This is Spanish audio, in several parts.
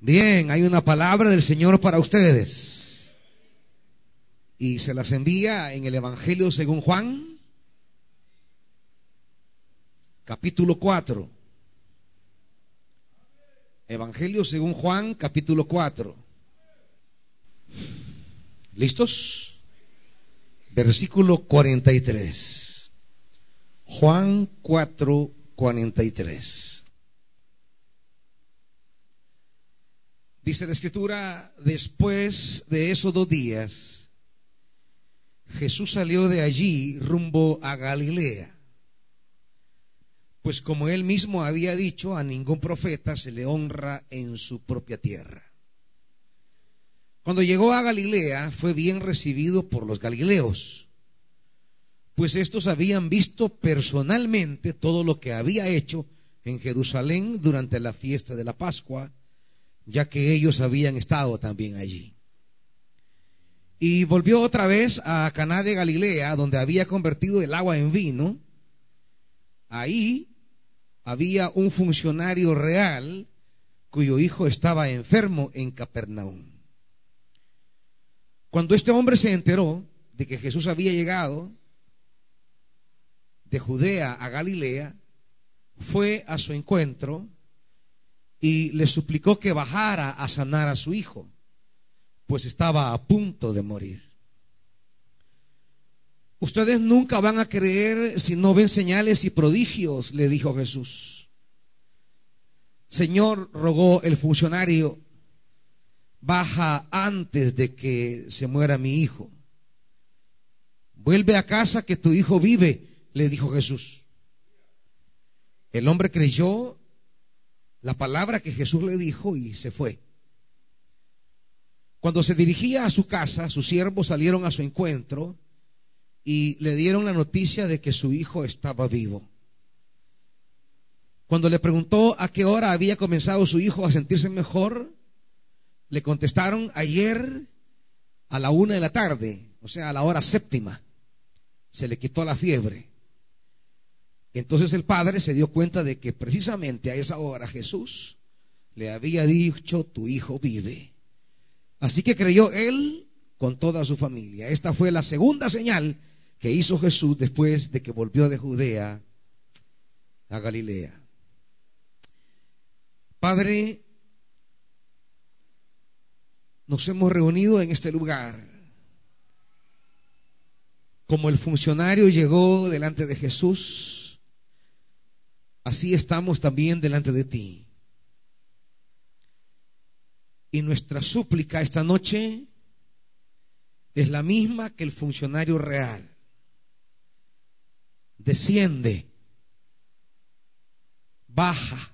Bien, hay una palabra del Señor para ustedes. Y se las envía en el Evangelio según Juan, capítulo 4. Evangelio según Juan, capítulo 4. ¿Listos? Versículo 43. Juan 4, 43. Dice la escritura, después de esos dos días, Jesús salió de allí rumbo a Galilea. Pues como él mismo había dicho, a ningún profeta se le honra en su propia tierra. Cuando llegó a Galilea fue bien recibido por los galileos, pues estos habían visto personalmente todo lo que había hecho en Jerusalén durante la fiesta de la Pascua ya que ellos habían estado también allí. Y volvió otra vez a Caná de Galilea, donde había convertido el agua en vino. Ahí había un funcionario real cuyo hijo estaba enfermo en Capernaum. Cuando este hombre se enteró de que Jesús había llegado de Judea a Galilea, fue a su encuentro y le suplicó que bajara a sanar a su hijo, pues estaba a punto de morir. Ustedes nunca van a creer si no ven señales y prodigios, le dijo Jesús. Señor, rogó el funcionario, baja antes de que se muera mi hijo. Vuelve a casa que tu hijo vive, le dijo Jesús. El hombre creyó la palabra que Jesús le dijo y se fue. Cuando se dirigía a su casa, sus siervos salieron a su encuentro y le dieron la noticia de que su hijo estaba vivo. Cuando le preguntó a qué hora había comenzado su hijo a sentirse mejor, le contestaron ayer a la una de la tarde, o sea, a la hora séptima. Se le quitó la fiebre. Entonces el padre se dio cuenta de que precisamente a esa hora Jesús le había dicho, tu hijo vive. Así que creyó él con toda su familia. Esta fue la segunda señal que hizo Jesús después de que volvió de Judea a Galilea. Padre, nos hemos reunido en este lugar. Como el funcionario llegó delante de Jesús, así estamos también delante de ti. Y nuestra súplica esta noche es la misma que el funcionario real. Desciende, baja,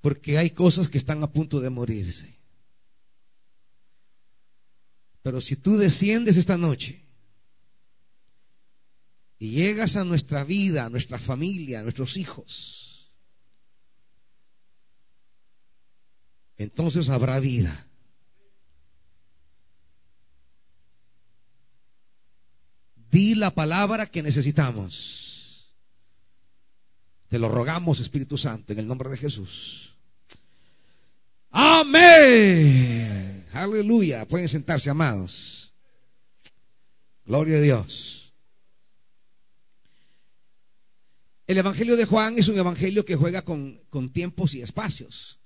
porque hay cosas que están a punto de morirse. Pero si tú desciendes esta noche, y llegas a nuestra vida, a nuestra familia, a nuestros hijos, entonces habrá vida. Di la palabra que necesitamos. Te lo rogamos, Espíritu Santo, en el nombre de Jesús. Amén. Aleluya. Pueden sentarse, amados. Gloria a Dios. El Evangelio de Juan es un evangelio que juega con, tiempos y espacios.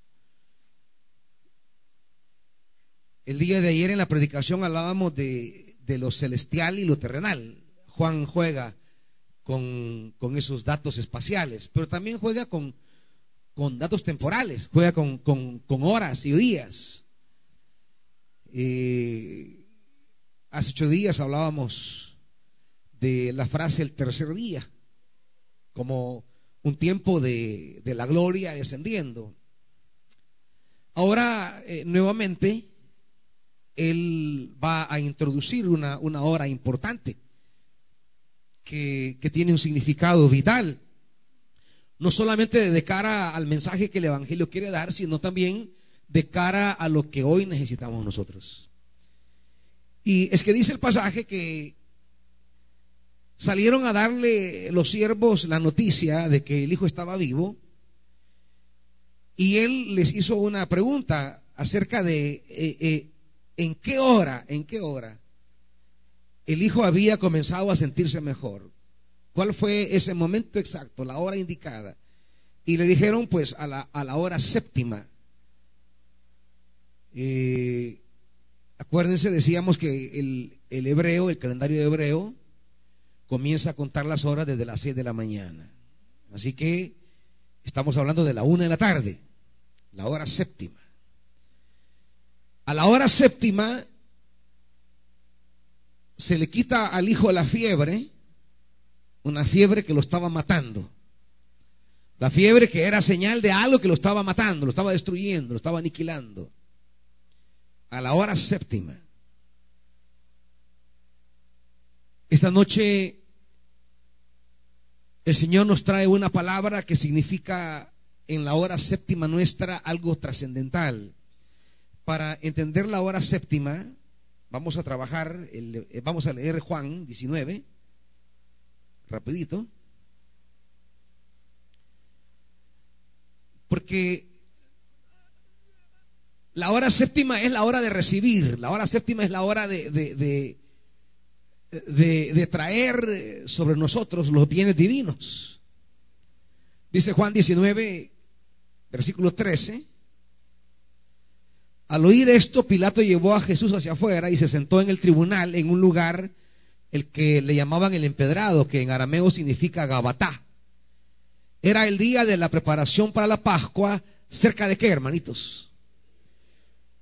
El día de ayer en la predicación hablábamos de, lo celestial y lo terrenal. Juan juega con, esos datos espaciales, pero también juega con, datos temporales, juega con, horas y días. Eh, hace ocho días hablábamos de la frase el tercer día como un tiempo de, la gloria descendiendo. Ahora, eh, nuevamente, Él va a introducir una, hora importante que, que tiene un significado vital, no solamente de cara al mensaje que el Evangelio quiere dar, sino también de cara a lo que hoy necesitamos nosotros. Y es que dice el pasaje que salieron a darle los siervos la noticia de que el hijo estaba vivo. y él les hizo una pregunta acerca de eh, eh, en qué hora, en qué hora el hijo había comenzado a sentirse mejor. ¿Cuál fue ese momento exacto, la hora indicada? Y le dijeron pues a la, a la hora séptima. Eh, acuérdense, decíamos que el, el hebreo, el calendario hebreo, comienza a contar las horas desde las seis de la mañana. Así que estamos hablando de la una de la tarde, la hora séptima. A la hora séptima se le quita al hijo la fiebre, una fiebre que lo estaba matando. La fiebre que era señal de algo que lo estaba matando, lo estaba destruyendo, lo estaba aniquilando. A la hora séptima. Esta noche el Señor nos trae una palabra que significa en la hora séptima nuestra algo trascendental. Para entender la hora séptima, vamos a trabajar, eh, vamos a leer Juan 19, rapidito, porque la hora séptima es la hora de recibir, la hora séptima es la hora de, traer sobre nosotros los bienes divinos. Dice Juan 19, versículo 13. Al oír esto, Pilato llevó a Jesús hacia afuera y se sentó en el tribunal en un lugar el que le llamaban el empedrado, que en arameo significa Gabatá. Era el día de la preparación para la Pascua, cerca de qué, hermanitos?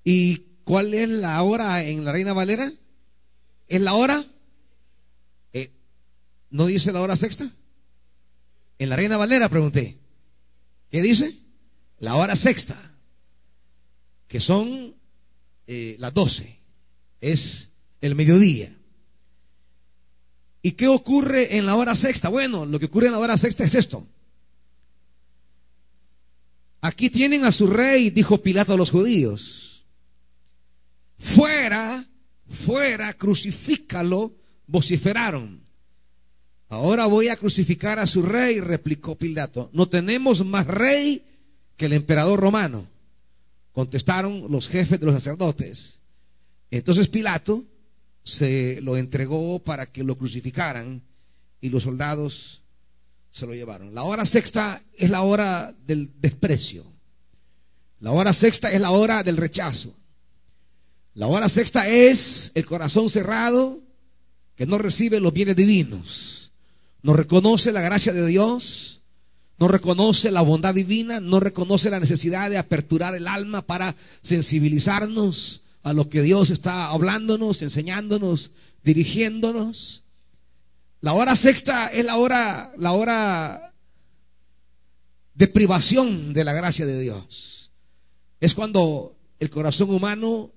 ¿Y cuál es la hora en la Reina Valera? ¿Es la hora? ¿No dice la hora sexta? En la Reina Valera pregunté. ¿Qué dice? La hora sexta que son eh, las 12, es el mediodía. ¿Y qué ocurre en la hora sexta? Bueno, lo que ocurre en la hora sexta es esto. Aquí tienen a su rey, dijo Pilato a los judíos. Fuera, fuera, crucifícalo, vociferaron. Ahora voy a crucificar a su rey, replicó Pilato. No tenemos más rey que el emperador romano contestaron los jefes de los sacerdotes. Entonces Pilato se lo entregó para que lo crucificaran y los soldados se lo llevaron. La hora sexta es la hora del desprecio. La hora sexta es la hora del rechazo. La hora sexta es el corazón cerrado que no recibe los bienes divinos. No reconoce la gracia de Dios no reconoce la bondad divina, no reconoce la necesidad de aperturar el alma para sensibilizarnos a lo que Dios está hablándonos, enseñándonos, dirigiéndonos. La hora sexta es la hora, la hora de privación de la gracia de Dios. Es cuando el corazón humano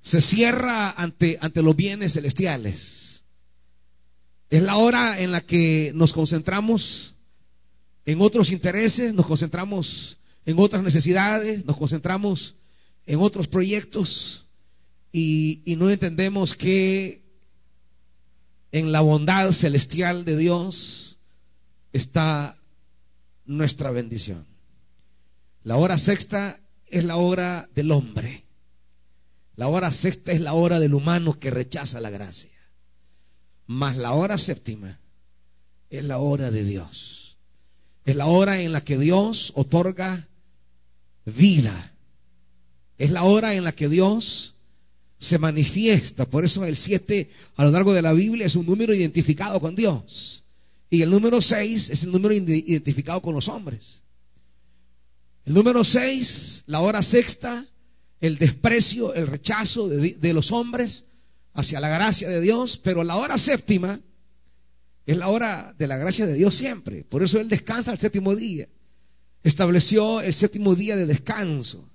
se cierra ante, ante los bienes celestiales. Es la hora en la que nos concentramos en otros intereses, nos concentramos en otras necesidades, nos concentramos en otros proyectos y, no entendemos que en la bondad celestial de Dios está nuestra bendición. La hora sexta es la hora del hombre. La hora sexta es la hora del humano que rechaza la gracia. Mas la hora séptima es la hora de Dios. Es la hora en la que Dios otorga vida. Es la hora en la que Dios se manifiesta. Por eso el 7 a lo largo de la Biblia es un número identificado con Dios. Y el número 6 es el número identificado con los hombres. El número 6, la hora sexta, el desprecio, el rechazo de, de, los hombres hacia la gracia de Dios. Pero la hora séptima es la hora de la gracia de Dios siempre. Por eso Él descansa el séptimo día. Estableció el séptimo día de descanso.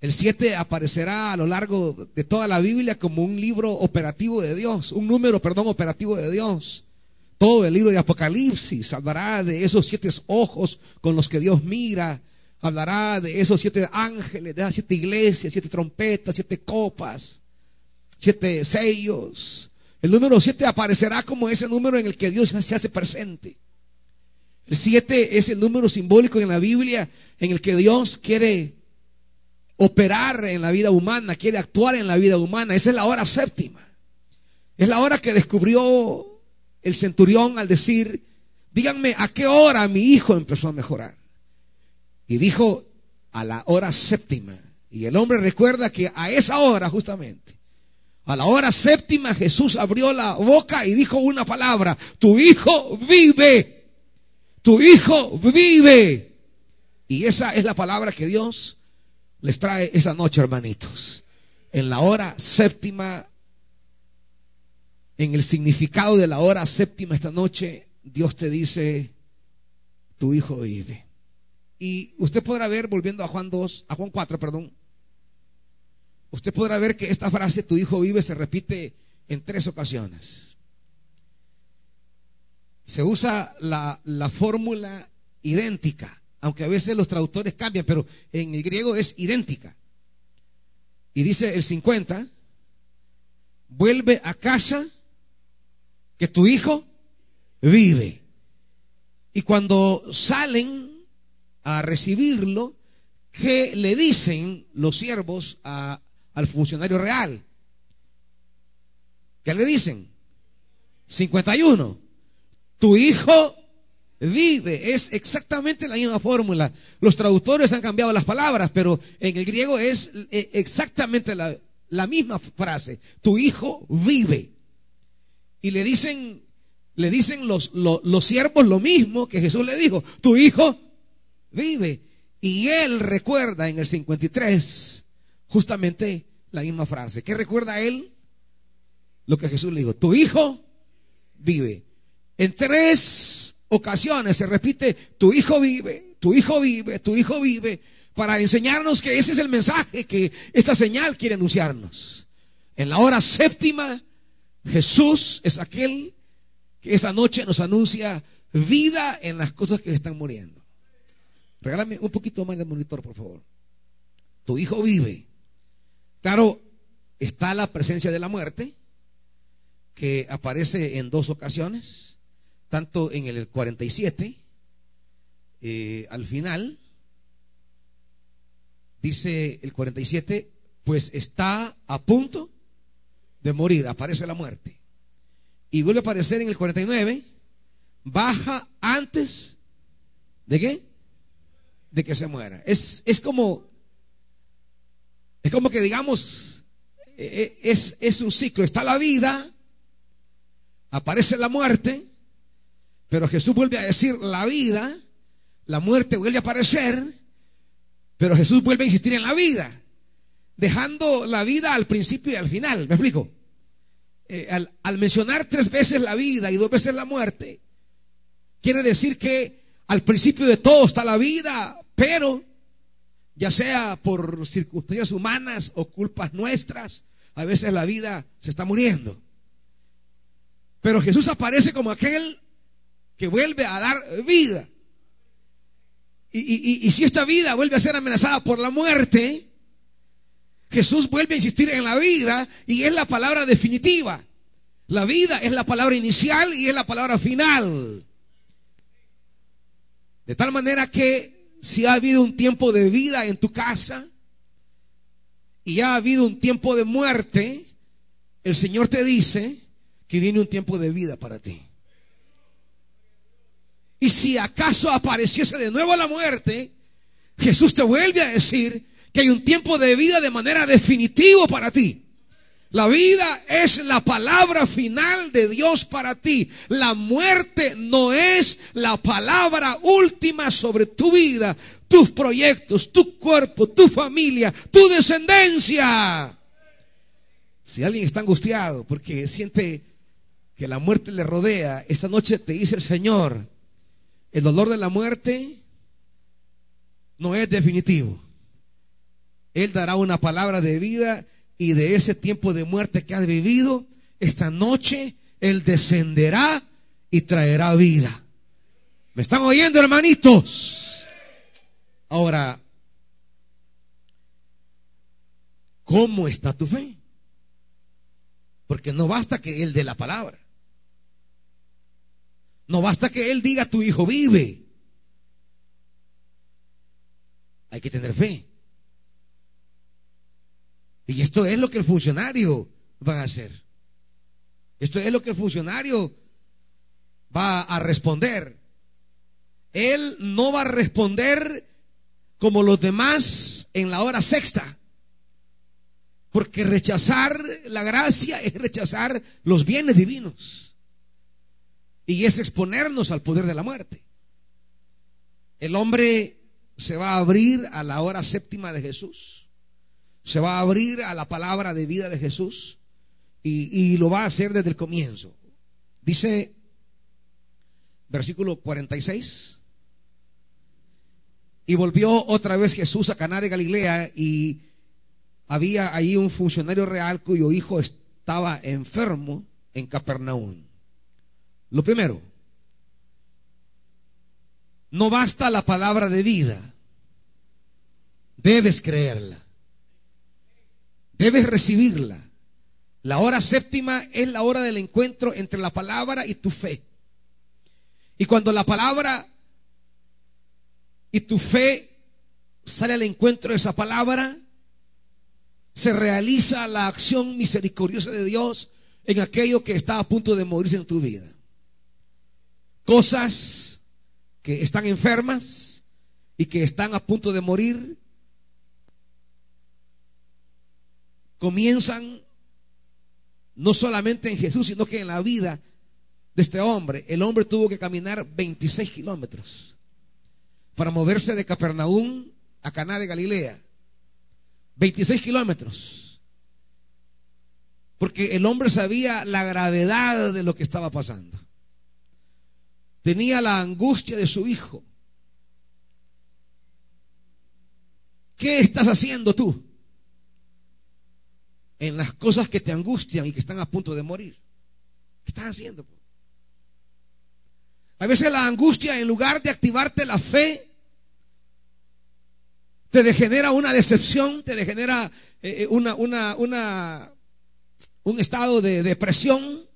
El 7 aparecerá a lo largo de toda la Biblia como un libro operativo de Dios, un número, perdón, operativo de Dios. Todo el libro de Apocalipsis hablará de esos siete ojos con los que Dios mira, hablará de esos siete ángeles, de esas siete iglesias, siete trompetas, siete copas, siete sellos, el número 7 aparecerá como ese número en el que Dios se hace presente. El 7 es el número simbólico en la Biblia en el que Dios quiere operar en la vida humana, quiere actuar en la vida humana. Esa es la hora séptima. Es la hora que descubrió el centurión al decir, díganme, ¿a qué hora mi hijo empezó a mejorar? Y dijo, a la hora séptima. Y el hombre recuerda que a esa hora justamente, a la hora séptima Jesús abrió la boca y dijo una palabra, tu hijo vive, tu hijo vive. Y esa es la palabra que Dios les trae esa noche, hermanitos. En la hora séptima, en el significado de la hora séptima esta noche, Dios te dice, tu hijo vive. Y usted podrá ver, volviendo a Juan 2, a Juan 4, perdón, usted podrá ver que esta frase, tu hijo vive, se repite en tres ocasiones. Se usa la, la fórmula idéntica, aunque a veces los traductores cambian, pero en el griego es idéntica. Y dice el 50, vuelve a casa que tu hijo vive. Y cuando salen a recibirlo, ¿qué le dicen los siervos al funcionario real? ¿Qué le dicen? 51. Tu hijo vive. Es exactamente la misma fórmula. Los traductores han cambiado las palabras, pero en el griego es eh, exactamente la, misma frase. Tu hijo vive. Y le dicen, le dicen los, los siervos lo mismo que Jesús le dijo. Tu hijo vive. Y él recuerda en el 53 justamente la misma frase. ¿Qué recuerda él? Lo que Jesús le dijo. Tu hijo vive. En tres ocasiones se repite, tu hijo vive, tu hijo vive, tu hijo vive, para enseñarnos que ese es el mensaje que esta señal quiere anunciarnos. En la hora séptima, Jesús es aquel que esta noche nos anuncia vida en las cosas que están muriendo. Regálame un poquito más de monitor, por favor. Tu hijo vive. Claro, está la presencia de la muerte, que aparece en dos ocasiones, tanto en el 47, eh, al final, dice el 47, pues está a punto de morir, aparece la muerte. Y vuelve a aparecer en el 49, baja antes de qué? de que se muera. Es, es como, es como que digamos, e, e, es, es un ciclo. Está la vida, aparece la muerte, pero Jesús vuelve a decir la vida, la muerte vuelve a aparecer, pero Jesús vuelve a insistir en la vida, dejando la vida al principio y al final. ¿Me explico? Eh, al mencionar tres veces la vida y dos veces la muerte, quiere decir que al principio de todo está la vida, pero ya sea por circunstancias humanas o culpas nuestras, a veces la vida se está muriendo. Pero Jesús aparece como aquel que vuelve a dar vida. Y, y, si esta vida vuelve a ser amenazada por la muerte, Jesús vuelve a insistir en la vida y es la palabra definitiva. La vida es la palabra inicial y es la palabra final. De tal manera que si ha habido un tiempo de vida en tu casa y ha habido un tiempo de muerte, el Señor te dice que viene un tiempo de vida para ti. Y si acaso apareciese de nuevo la muerte, Jesús te vuelve a decir que hay un tiempo de vida de manera definitiva para ti. La vida es la palabra final de Dios para ti. La muerte no es la palabra última sobre tu vida, tus proyectos, tu cuerpo, tu familia, tu descendencia. Si alguien está angustiado porque siente que la muerte le rodea, esta noche te dice el Señor, el dolor de la muerte no es definitivo. Él dará una palabra de vida y de ese tiempo de muerte que has vivido, esta noche Él descenderá y traerá vida. ¿Me están oyendo, hermanitos? Ahora, ¿cómo está tu fe? Porque no basta que Él dé la palabra. No basta que él diga tu hijo vive. Hay que tener fe. Y esto es lo que el funcionario va a hacer. Esto es lo que el funcionario va a responder. Él no va a responder como los demás en la hora sexta. Porque rechazar la gracia es rechazar los bienes divinos. Y es exponernos al poder de la muerte. El hombre se va a abrir a la hora séptima de Jesús. Se va a abrir a la palabra de vida de Jesús. Y, lo va a hacer desde el comienzo. Dice versículo 46. Y volvió otra vez Jesús a Caná de Galilea y había ahí un funcionario real cuyo hijo estaba enfermo en Capernaum. Lo primero, no basta la palabra de vida, debes creerla, debes recibirla. La hora séptima es la hora del encuentro entre la palabra y tu fe. Y cuando la palabra y tu fe sale al encuentro de esa palabra, se realiza la acción misericordiosa de Dios en aquello que está a punto de morirse en tu vida. Cosas que están enfermas y que están a punto de morir comienzan no solamente en Jesús, sino que en la vida de este hombre. El hombre tuvo que caminar 26 kilómetros para moverse de Capernaum a Caná de Galilea. 26 kilómetros. Porque el hombre sabía la gravedad de lo que estaba pasando. Tenía la angustia de su hijo. ¿Qué estás haciendo tú? En las cosas que te angustian y que están a punto de morir. ¿Qué estás haciendo? A veces la angustia, en lugar de activarte la fe, te degenera una decepción, te degenera eh, eh, una, una, una, un estado de depresión,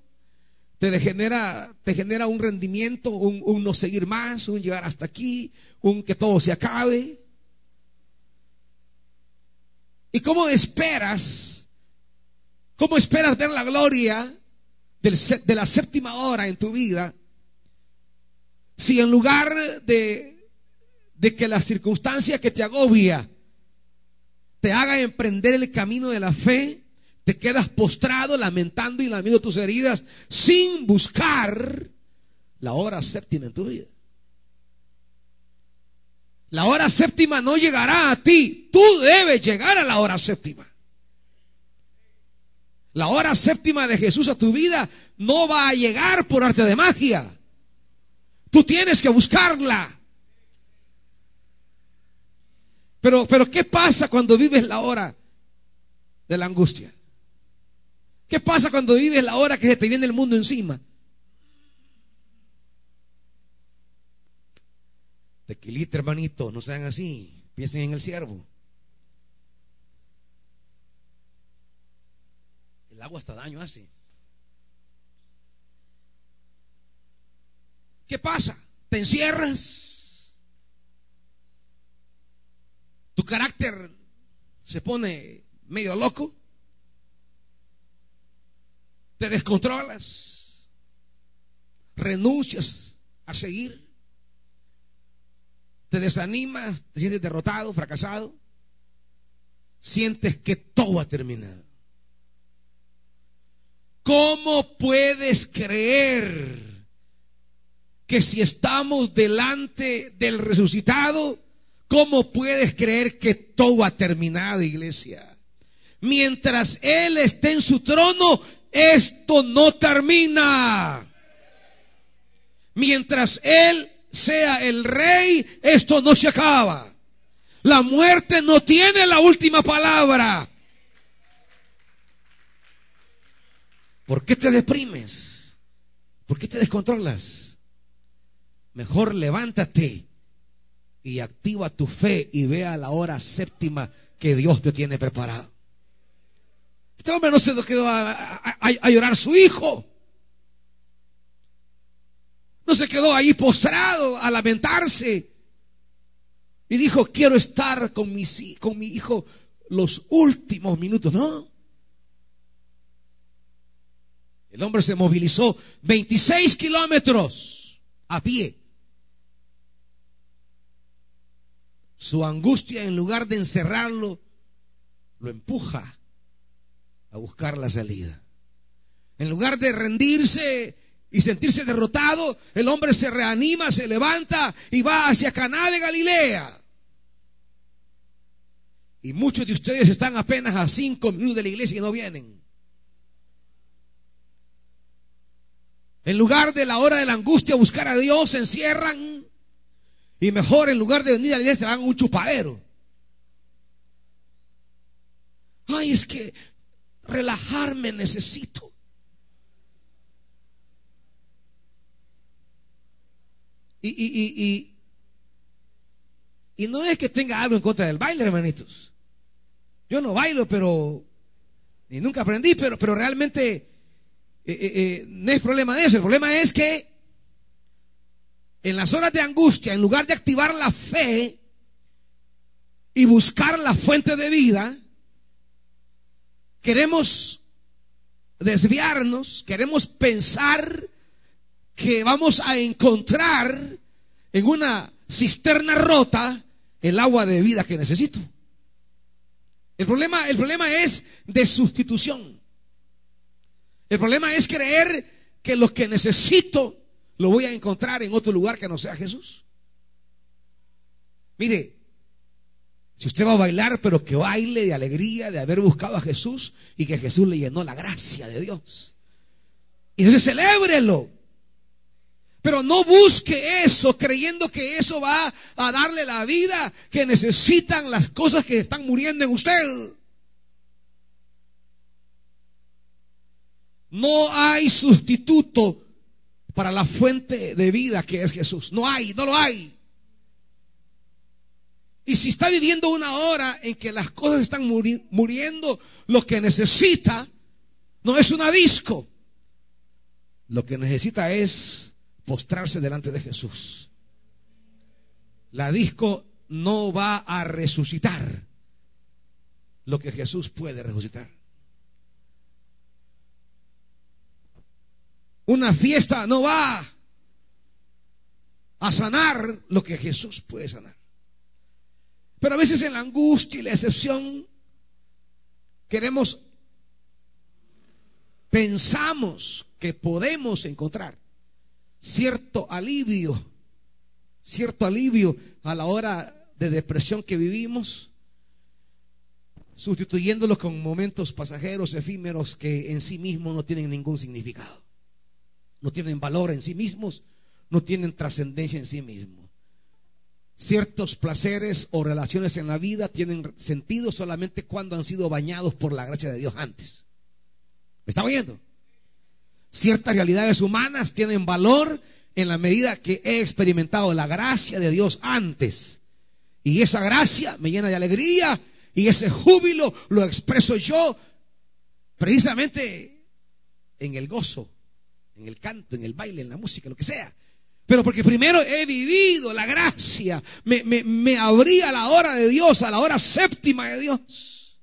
te degenera, te genera un rendimiento, un, un no seguir más, un llegar hasta aquí, un que todo se acabe. ¿Y cómo esperas? ¿Cómo esperas ver la gloria de la séptima hora en tu vida? Si en lugar de de que la circunstancia que te agobia te haga emprender el camino de la fe, te quedas postrado, lamentando y lamiendo tus heridas, sin buscar la hora séptima en tu vida. La hora séptima no llegará a ti, tú debes llegar a la hora séptima. La hora séptima de Jesús a tu vida no va a llegar por arte de magia. Tú tienes que buscarla. Pero, pero ¿qué pasa cuando vives la hora de la angustia? ¿Qué pasa cuando vives la hora que se te viene el mundo encima? Tequilita, hermanito, no sean así. Piensen en el siervo. Agua hasta daño hace. ¿Qué pasa? ¿Te encierras? tu carácter se pone medio loco, te descontrolas, renuncias a seguir, te desanimas, te sientes derrotado, fracasado, sientes que todo ha terminado. ¿Cómo puedes creer que si estamos delante del resucitado, ¿Cómo puedes creer que todo ha terminado, iglesia? Mientras Él esté en su trono, esto no termina. Mientras Él sea el rey, esto no se acaba. La muerte no tiene la última palabra. ¿Por qué te deprimes? ¿Por qué te descontrolas? Mejor levántate y activa tu fe y vea la hora séptima que Dios te tiene preparado. Este hombre no se quedó a, llorar su hijo. No se quedó ahí postrado a lamentarse. Y dijo, quiero estar con, con mi hijo los últimos minutos. No. El hombre se movilizó 26 kilómetros a pie. Su angustia, en lugar de encerrarlo, lo empuja a buscar la salida. En lugar de rendirse y sentirse derrotado, el hombre se reanima, se levanta y va hacia Caná de Galilea. Y muchos de ustedes están apenas a cinco minutos de la iglesia y no vienen. En lugar de la hora de la angustia buscar a Dios, se encierran. Y mejor, en lugar de venir a la iglesia, van a un chupadero. Ay, es que relajarme necesito. Y, y, y, y, no es que tenga algo en contra del baile, hermanitos. Yo no bailo, pero, ni nunca aprendí, pero, pero realmente eh, eh, eh, no es problema de eso. El problema es que en las horas de angustia, en lugar de activar la fe y buscar la fuente de vida, queremos desviarnos, queremos pensar que vamos a encontrar en una cisterna rota el agua de vida que necesito. El problema, el problema es de sustitución. El problema es creer que lo que necesito lo voy a encontrar en otro lugar que no sea Jesús. Mire, si usted va a bailar, pero que baile de alegría de haber buscado a Jesús y que Jesús le llenó la gracia de Dios. Y entonces celébrelo. Pero no busque eso creyendo que eso va a darle la vida que necesitan las cosas que están muriendo en usted. No hay sustituto para la fuente de vida que es Jesús. No hay, no lo hay. Y si está viviendo una hora en que las cosas están muriendo, lo que necesita no es una disco. Lo que necesita es postrarse delante de Jesús. La disco no va a resucitar lo que Jesús puede resucitar. Una fiesta no va a sanar lo que Jesús puede sanar. Pero a veces en la angustia y la excepción queremos, pensamos que podemos encontrar cierto alivio, cierto alivio a la hora de depresión que vivimos, sustituyéndolo con momentos pasajeros, efímeros que en sí mismos no tienen ningún significado, no tienen valor en sí mismos, no tienen trascendencia en sí mismos. Ciertos placeres o relaciones en la vida tienen sentido solamente cuando han sido bañados por la gracia de Dios antes. ¿Me está oyendo? Ciertas realidades humanas tienen valor en la medida que he experimentado la gracia de Dios antes. Y esa gracia me llena de alegría y ese júbilo lo expreso yo precisamente en el gozo, en el canto, en el baile, en la música, lo que sea. Pero porque primero he vivido la gracia, me, me, me abrí a la hora de Dios, a la hora séptima de Dios.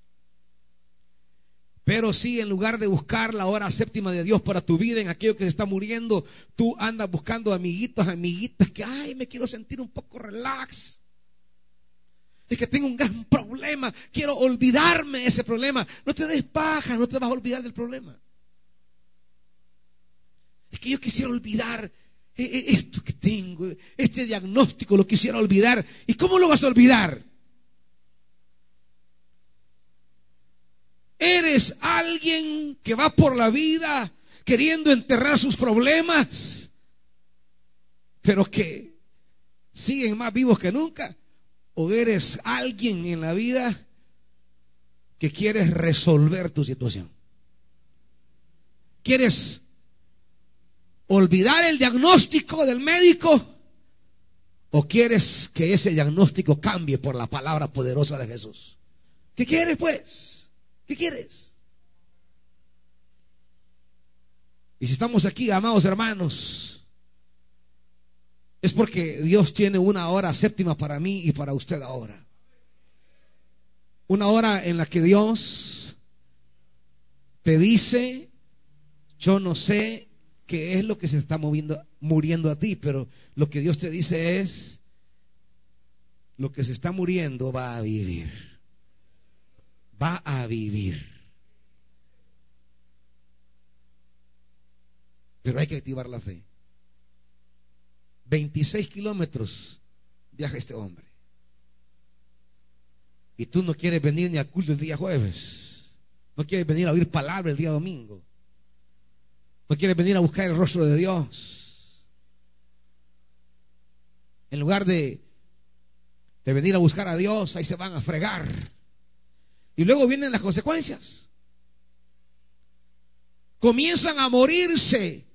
Pero si en lugar de buscar la hora séptima de Dios para tu vida, en aquello que se está muriendo, tú andas buscando amiguitos, amiguitas que, ay, me quiero sentir un poco relax. Es que tengo un gran problema, quiero olvidarme de ese problema. No te des paja, no te vas a olvidar del problema. Es que yo quisiera olvidar e, e, esto que tengo, este diagnóstico lo quisiera olvidar. ¿Y cómo lo vas a olvidar? Eres alguien que va por la vida queriendo enterrar sus problemas, pero que siguen más vivos que nunca. O eres alguien en la vida que quieres resolver tu situación. ¿Quieres olvidar el diagnóstico del médico? ¿O quieres que ese diagnóstico cambie por la palabra poderosa de Jesús? ¿Qué quieres pues? ¿Qué quieres? Y si estamos aquí, amados hermanos, es porque Dios tiene una hora séptima para mí y para usted ahora. Una hora en la que Dios te dice, yo no sé qué es lo que se está moviendo, muriendo a ti, pero lo que Dios te dice es, lo que se está muriendo va a vivir. Va a vivir. Pero hay que activar la fe. 26 kilómetros viaja este hombre. Y tú no quieres venir ni al culto el día jueves. No quieres venir a oír palabra el día domingo. No quieres venir a buscar el rostro de Dios. En lugar de, de venir a buscar a Dios, ahí se van a fregar. Y luego vienen las consecuencias. Comienzan a morirse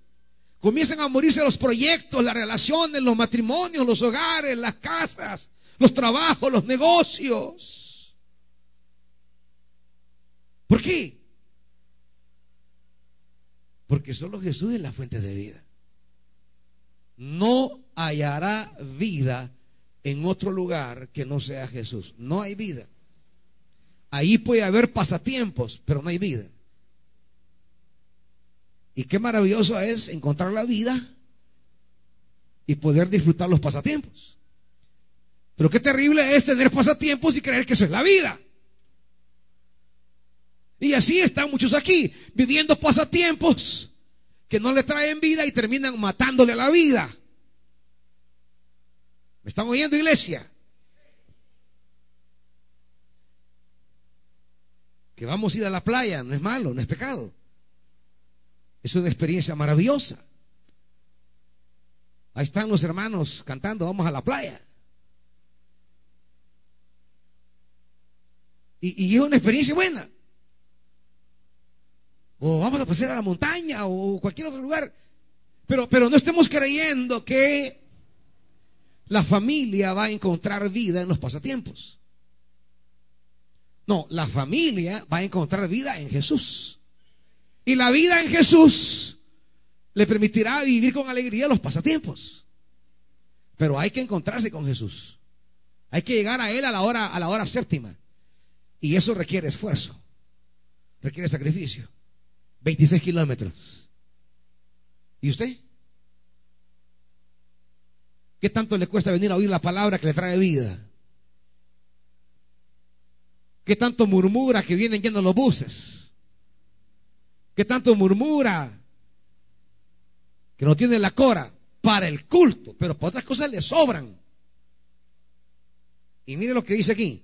Comienzan a morirse los proyectos, las relaciones, los matrimonios, los hogares, las casas, los trabajos, los negocios. ¿Por qué? Porque solo Jesús es la fuente de vida. No hallará vida en otro lugar que no sea Jesús. No hay vida. Ahí puede haber pasatiempos, pero no hay vida. Y qué maravilloso es encontrar la vida y poder disfrutar los pasatiempos. Pero qué terrible es tener pasatiempos y creer que eso es la vida. Y así están muchos aquí, viviendo pasatiempos que no le traen vida y terminan matándole la vida. ¿Me están oyendo, iglesia? Que vamos a ir a la playa, no es malo, no es pecado. Es una experiencia maravillosa. Ahí están los hermanos cantando, vamos a la playa. Y, es una experiencia buena. O vamos a pasar a la montaña o cualquier otro lugar. Pero, pero no estemos creyendo que la familia va a encontrar vida en los pasatiempos. No, la familia va a encontrar vida en Jesús. Y la vida en Jesús le permitirá vivir con alegría los pasatiempos. Pero hay que encontrarse con Jesús. Hay que llegar a Él a la hora, a la hora séptima. Y eso requiere esfuerzo. Requiere sacrificio. 26 kilómetros. ¿Y usted? ¿Qué tanto le cuesta venir a oír la palabra que le trae vida? ¿Qué tanto murmura que vienen yendo los buses? que tanto murmura, que no tiene la cora para el culto, pero para otras cosas le sobran. Y mire lo que dice aquí.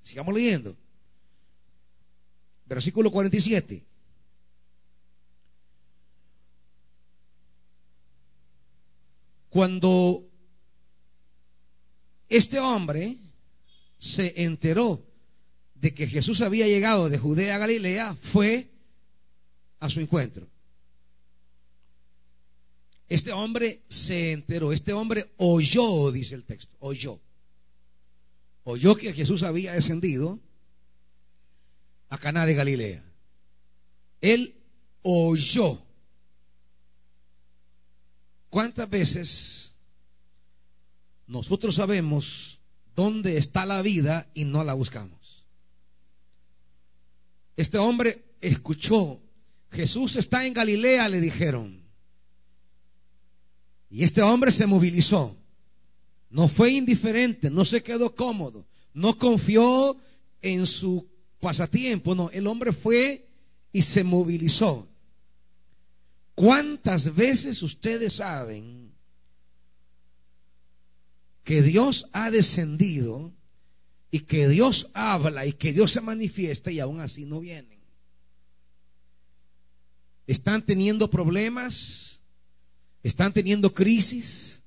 Sigamos leyendo. Versículo 47. Cuando este hombre se enteró de que Jesús había llegado de Judea a Galilea, fue a su encuentro. Este hombre se enteró, este hombre oyó, dice el texto, oyó. Oyó que Jesús había descendido a Caná de Galilea. Él oyó. ¿Cuántas veces nosotros sabemos dónde está la vida y no la buscamos? Este hombre escuchó Jesús está en Galilea, le dijeron. Y este hombre se movilizó. No fue indiferente, no se quedó cómodo, no confió en su pasatiempo, no, el hombre fue y se movilizó. ¿Cuántas veces ustedes saben que Dios ha descendido y que Dios habla y que Dios se manifiesta y aún así no viene? están teniendo problemas, están teniendo crisis,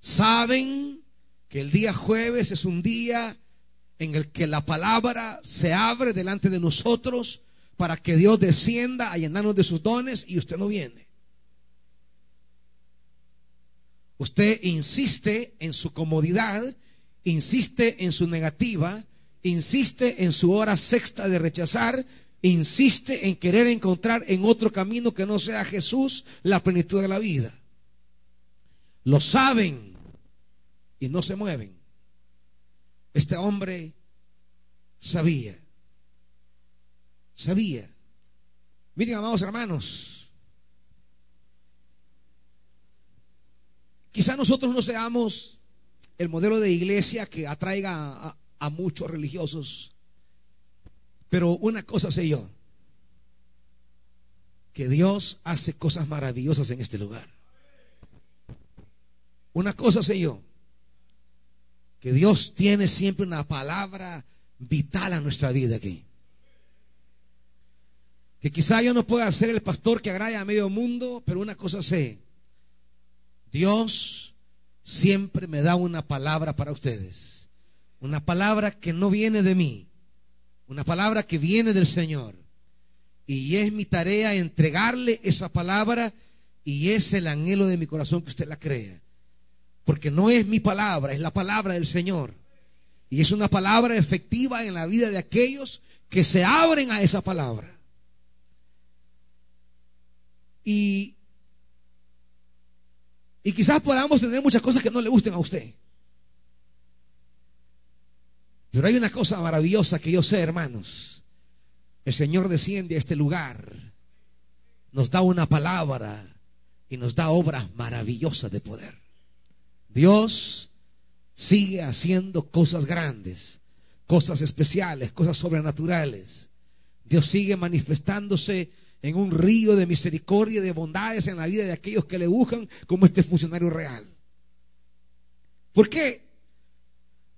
saben que el día jueves es un día en el que la palabra se abre delante de nosotros para que Dios descienda a llenarnos de sus dones y usted no viene. Usted insiste en su comodidad, insiste en su negativa, insiste en su hora sexta de rechazar insiste en querer encontrar en otro camino que no sea Jesús la plenitud de la vida. lo saben y no se mueven. Este hombre sabía, sabía. Miren, amados hermanos, quizá nosotros no seamos el modelo de iglesia que atraiga a, muchos religiosos, pero una cosa sé yo, que Dios hace cosas maravillosas en este lugar. Una cosa sé yo, que Dios tiene siempre una palabra vital a nuestra vida aquí. Que quizá yo no pueda ser el pastor que agrade a medio mundo, pero una cosa sé, Dios siempre me da una palabra para ustedes. Una palabra que no viene de mí, una palabra que viene del Señor. Y es mi tarea entregarle esa palabra y es el anhelo de mi corazón que usted la crea. Porque no es mi palabra, es la palabra del Señor. Y es una palabra efectiva en la vida de aquellos que se abren a esa palabra. Y, y quizás podamos tener muchas cosas que no le gusten a usted. Pero hay una cosa maravillosa que yo sé, hermanos. El Señor desciende a este lugar, nos da una palabra y nos da obras maravillosas de poder. Dios sigue haciendo cosas grandes, cosas especiales, cosas sobrenaturales. Dios sigue manifestándose en un río de misericordia y de bondades en la vida de aquellos que le buscan como este funcionario real. ¿Por qué?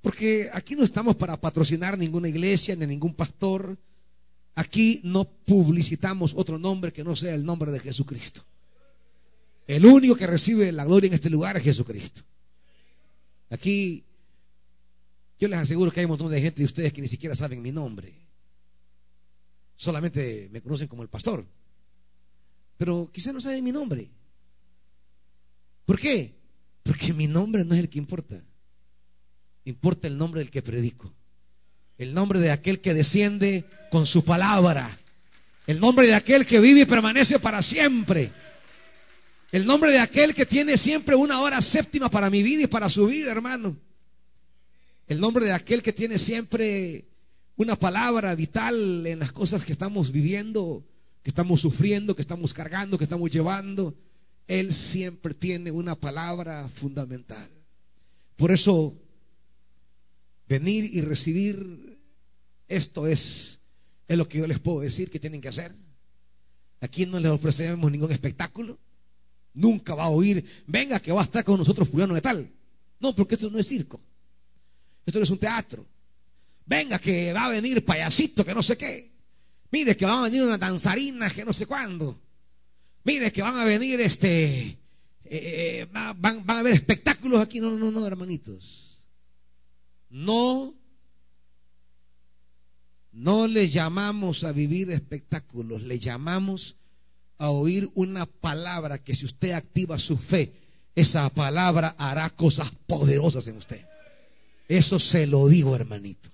Porque aquí no estamos para patrocinar ninguna iglesia ni ningún pastor. Aquí no publicitamos otro nombre que no sea el nombre de Jesucristo. El único que recibe la gloria en este lugar es Jesucristo. Aquí yo les aseguro que hay un montón de gente de ustedes que ni siquiera saben mi nombre. Solamente me conocen como el pastor. Pero quizá no saben mi nombre. ¿Por qué? Porque mi nombre no es el que importa. Importa el nombre del que predico. El nombre de aquel que desciende con su palabra. El nombre de aquel que vive y permanece para siempre. El nombre de aquel que tiene siempre una hora séptima para mi vida y para su vida, hermano. El nombre de aquel que tiene siempre una palabra vital en las cosas que estamos viviendo, que estamos sufriendo, que estamos cargando, que estamos llevando. Él siempre tiene una palabra fundamental. Por eso, venir y recibir esto es, es lo que yo les puedo decir que tienen que hacer. Aquí no les ofrecemos ningún espectáculo. Nunca va a oír, venga que va a estar con nosotros fulano de tal. No, porque esto no es circo. Esto no es un teatro. Venga que va a venir payasito que no sé qué. Mire que van a venir una danzarina que no sé cuándo. Mire que van a venir este... Eh, eh, van, van a haber espectáculos aquí. No, no, no, hermanitos. No no le llamamos a vivir espectáculos, le llamamos a oír una palabra que si usted activa su fe, esa palabra hará cosas poderosas en usted. Eso se lo digo, hermanito.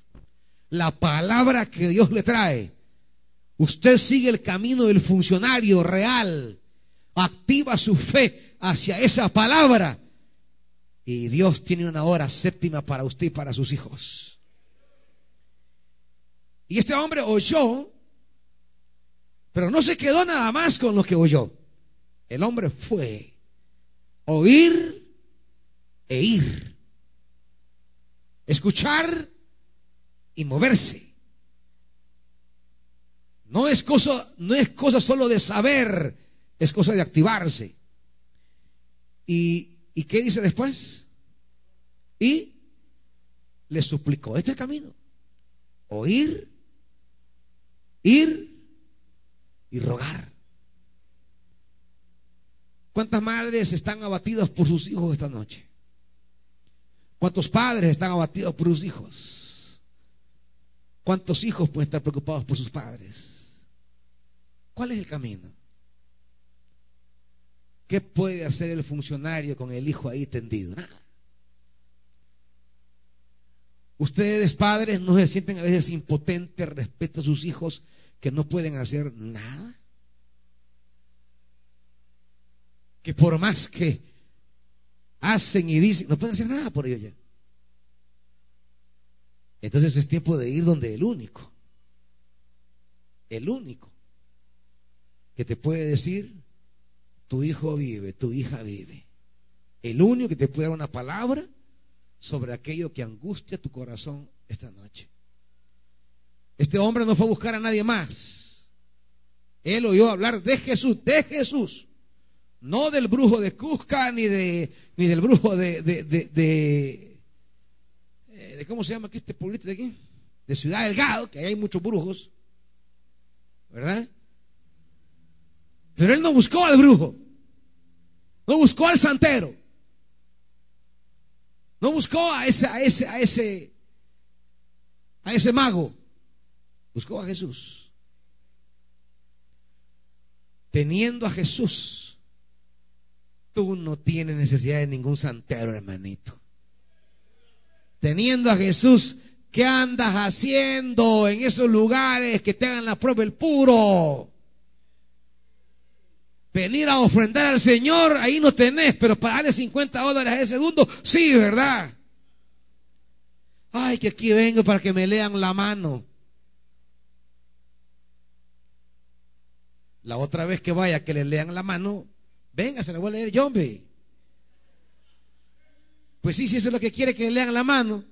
La palabra que Dios le trae, usted sigue el camino del funcionario real, activa su fe hacia esa palabra y Dios tiene una hora séptima para usted y para sus hijos. Y este hombre oyó pero no se quedó nada más con lo que oyó. El hombre fue oír e ir. Escuchar y moverse. No es cosa, no es cosa solo de saber, es cosa de activarse. ¿Y, ¿Y qué dice después? Y le suplicó, este camino. Oír, ir y rogar. ¿Cuántas madres están abatidas por sus hijos esta noche? ¿Cuántos padres están abatidos por sus hijos? ¿Cuántos hijos pueden estar preocupados por sus padres? ¿Cuál es el camino? ¿Qué puede hacer el funcionario con el hijo ahí tendido? Nada. Ustedes padres no se sienten a veces impotentes respecto a sus hijos que no pueden hacer nada. Que por más que hacen y dicen, no pueden hacer nada por ellos ya. Entonces es tiempo de ir donde el único, el único que te puede decir, tu hijo vive, tu hija vive. El único que te puede dar una palabra sobre aquello que angustia tu corazón esta noche. Este hombre no fue a buscar a nadie más. Él oyó hablar de Jesús, de Jesús. No del brujo de Cusca, ni, de, ni del brujo de, de, de, de, ¿cómo se llama aquí este pueblito de aquí? De Ciudad Delgado, que hay muchos brujos. ¿Verdad? Pero él no buscó al brujo. No buscó al santero. No buscó a ese, a ese, a ese, a ese mago. Buscó a Jesús. Teniendo a Jesús, tú no tienes necesidad de ningún santero, hermanito. Teniendo a Jesús, ¿qué andas haciendo en esos lugares que te hagan la prueba el puro? venir a ofrendar al Señor, ahí no tenés, pero pagarle 50 dólares a ese segundo, sí, ¿verdad? Ay, que aquí vengo para que me lean la mano. La otra vez que vaya que le lean la mano, venga, se la voy a leer yo, Pues sí, si eso es lo que quiere que le lean la mano.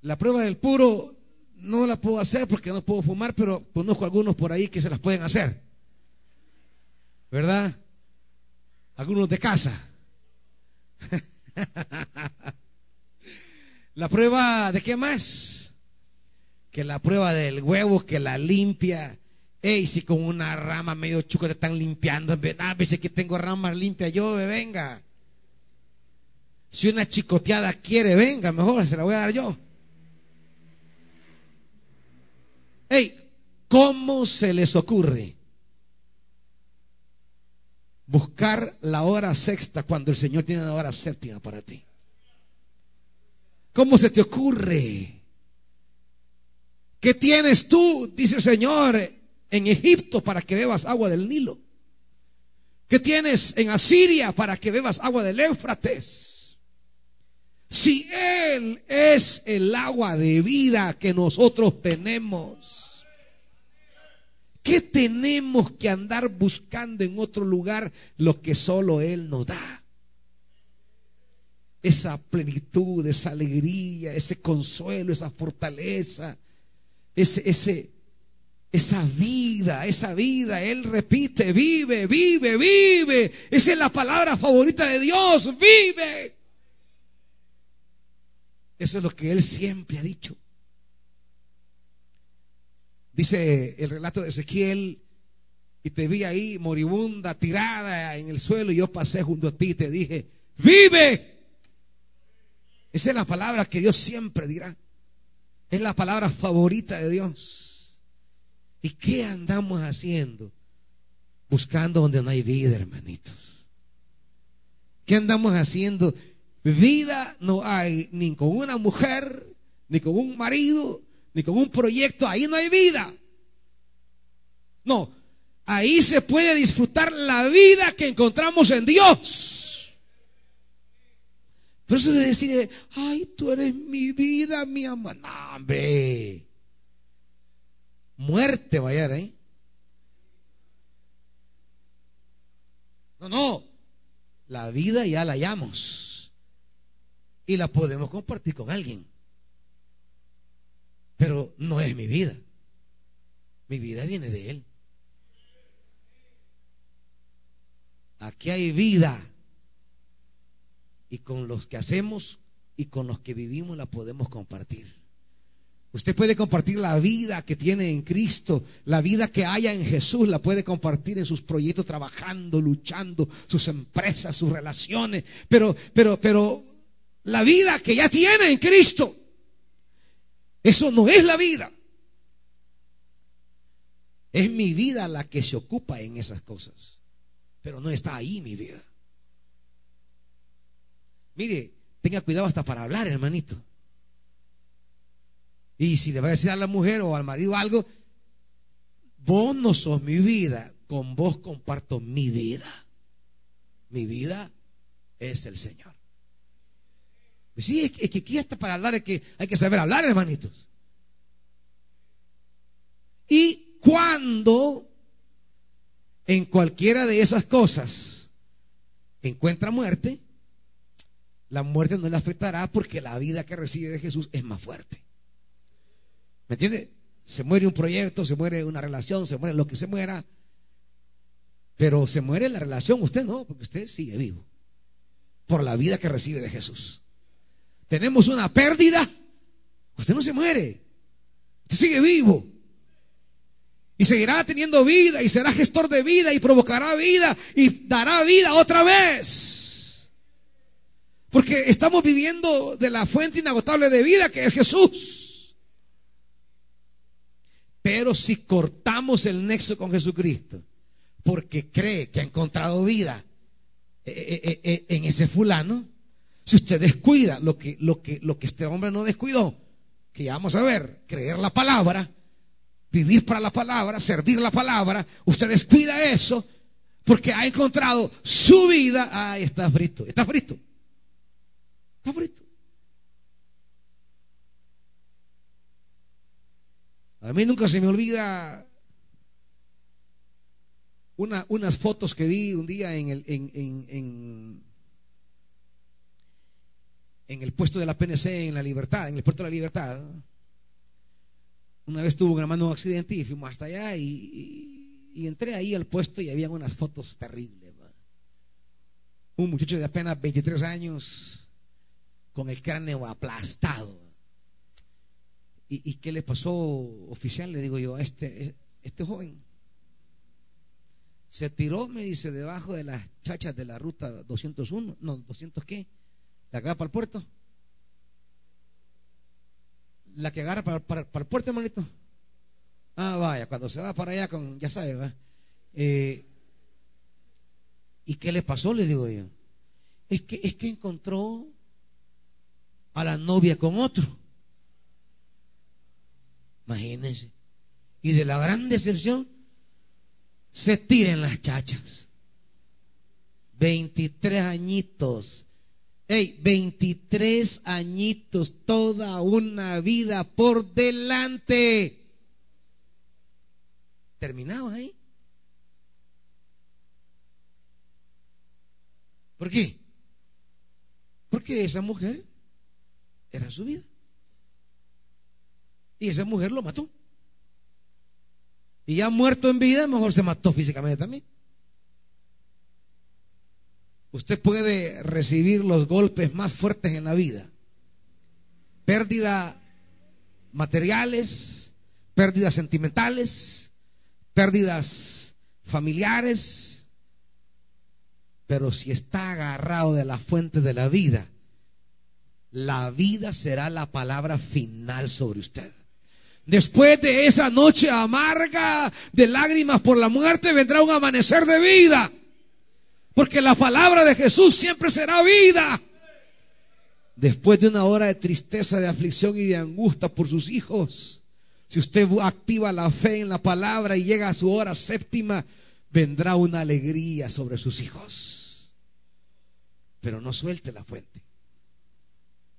La prueba del puro no la puedo hacer porque no puedo fumar, pero conozco algunos por ahí que se las pueden hacer. ¿Verdad? Algunos de casa. la prueba de qué más? Que la prueba del huevo que la limpia. Ey, si con una rama medio chuco te están limpiando, a veces que tengo ramas limpias, yo venga. Si una chicoteada quiere, venga, mejor se la voy a dar yo. Hey, ¿cómo se les ocurre buscar la hora sexta cuando el Señor tiene la hora séptima para ti? ¿Cómo se te ocurre? ¿Qué tienes tú, dice el Señor, en Egipto para que bebas agua del Nilo? ¿Qué tienes en Asiria para que bebas agua del Éufrates? Si Él es el agua de vida que nosotros tenemos, ¿Qué tenemos que andar buscando en otro lugar lo que solo Él nos da? Esa plenitud, esa alegría, ese consuelo, esa fortaleza, ese, ese, esa vida, esa vida. Él repite, vive, vive, vive. Esa es la palabra favorita de Dios, vive. Eso es lo que Él siempre ha dicho. Dice el relato de Ezequiel, y te vi ahí moribunda, tirada en el suelo, y yo pasé junto a ti y te dije, vive. Esa es la palabra que Dios siempre dirá. Es la palabra favorita de Dios. ¿Y qué andamos haciendo? Buscando donde no hay vida, hermanitos. ¿Qué andamos haciendo? Vida no hay ni con una mujer, ni con un marido, ni con un proyecto, ahí no hay vida. No, ahí se puede disfrutar la vida que encontramos en Dios. Pero eso de decir, ay, tú eres mi vida, mi amor. No, hombre. Muerte vaya ahí. No, no. La vida ya la hallamos. Y la podemos compartir con alguien pero no es mi vida. Mi vida viene de Él. Aquí hay vida. Y con los que hacemos y con los que vivimos la podemos compartir. Usted puede compartir la vida que tiene en Cristo, la vida que haya en Jesús, la puede compartir en sus proyectos, trabajando, luchando, sus empresas, sus relaciones. Pero, pero, pero, la vida que ya tiene en Cristo, eso no es la vida. Es mi vida la que se ocupa en esas cosas. Pero no está ahí mi vida. Mire, tenga cuidado hasta para hablar, hermanito. Y si le va a decir a la mujer o al marido algo, vos no sos mi vida. con vos comparto mi vida. Mi vida es el Señor. Sí, es que, es que aquí está para hablar, es que hay que saber hablar, hermanitos. Y cuando en cualquiera de esas cosas encuentra muerte, la muerte no le afectará porque la vida que recibe de Jesús es más fuerte. ¿Me entiende? Se muere un proyecto, se muere una relación, se muere lo que se muera, pero se muere la relación, usted no, porque usted sigue vivo por la vida que recibe de Jesús. Tenemos una pérdida, usted no se muere, usted sigue vivo. Y seguirá teniendo vida y será gestor de vida y provocará vida y dará vida otra vez. Porque estamos viviendo de la fuente inagotable de vida que es Jesús. Pero si cortamos el nexo con Jesucristo, porque cree que ha encontrado vida eh, eh, eh, en ese fulano, si usted descuida lo que, lo que, lo que este hombre no descuidó, que ya vamos a ver, creer la palabra, vivir para la palabra, servir la palabra, usted descuida eso porque ha encontrado su vida. Ay, está frito, está frito. Está frito. A mí nunca se me olvida una, unas fotos que vi un día en el, en, el puesto de la PNC en La Libertad, en el puerto de la Libertad. Una vez tuvo un accidente y fuimos hasta allá y, entré ahí al puesto y había unas fotos terribles. Un muchacho de apenas 23 años con el cráneo aplastado. ¿Y, qué le pasó, oficial? Le digo yo a este, este joven. Se tiró, me dice, debajo de las chachas de la ruta 201. No, 200 qué? De acá para el puerto la que agarra para, el puerto, hermanito. Ah, vaya, cuando se va para allá con, ya sabe, ¿va? Eh, ¿Y qué le pasó? Le digo yo. Es que, es que encontró a la novia con otro. Imagínense. Y de la gran decepción, se tiran las chachas. 23 añitos Hey, 23 añitos, toda una vida por delante. Terminaba ahí. ¿Por qué? Porque esa mujer era su vida. Y esa mujer lo mató. Y ya muerto en vida, mejor se mató físicamente también. Usted puede recibir los golpes más fuertes en la vida. Pérdida materiales, pérdidas sentimentales, pérdidas familiares. Pero si está agarrado de la fuente de la vida, la vida será la palabra final sobre usted. Después de esa noche amarga de lágrimas por la muerte vendrá un amanecer de vida. Porque la palabra de Jesús siempre será vida. Después de una hora de tristeza, de aflicción y de angustia por sus hijos, si usted activa la fe en la palabra y llega a su hora séptima, vendrá una alegría sobre sus hijos. Pero no suelte la fuente.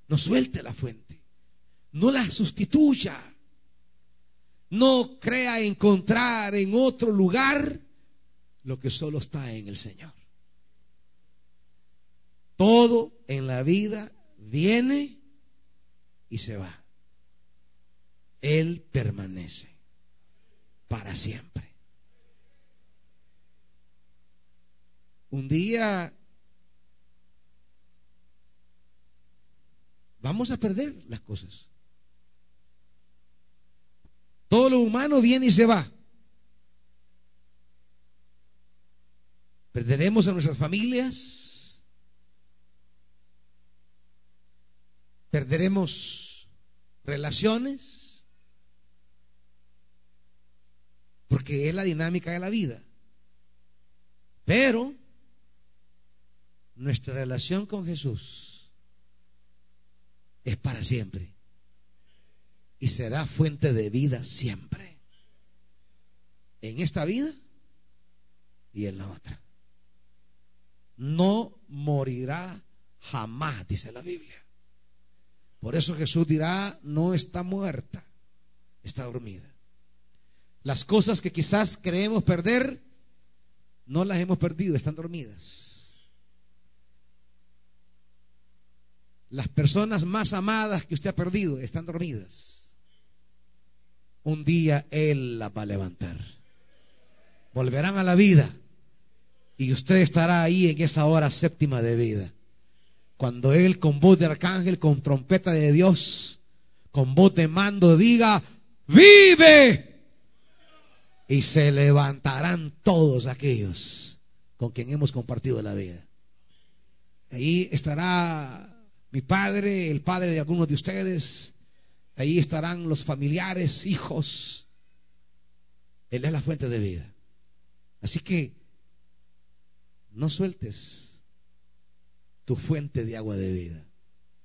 No suelte la fuente. No la sustituya. No crea encontrar en otro lugar lo que solo está en el Señor. Todo en la vida viene y se va. Él permanece para siempre. Un día vamos a perder las cosas. Todo lo humano viene y se va. Perderemos a nuestras familias, perderemos relaciones, porque es la dinámica de la vida. Pero nuestra relación con Jesús es para siempre y será fuente de vida siempre. En esta vida y en la otra. No morirá jamás, dice la Biblia. Por eso Jesús dirá, no está muerta, está dormida. Las cosas que quizás creemos perder, no las hemos perdido, están dormidas. Las personas más amadas que usted ha perdido están dormidas. Un día Él las va a levantar. Volverán a la vida. Y usted estará ahí en esa hora séptima de vida. Cuando Él con voz de arcángel, con trompeta de Dios, con voz de mando diga, vive. Y se levantarán todos aquellos con quien hemos compartido la vida. Ahí estará mi padre, el padre de algunos de ustedes. Ahí estarán los familiares, hijos. Él es la fuente de vida. Así que no sueltes tu fuente de agua de vida.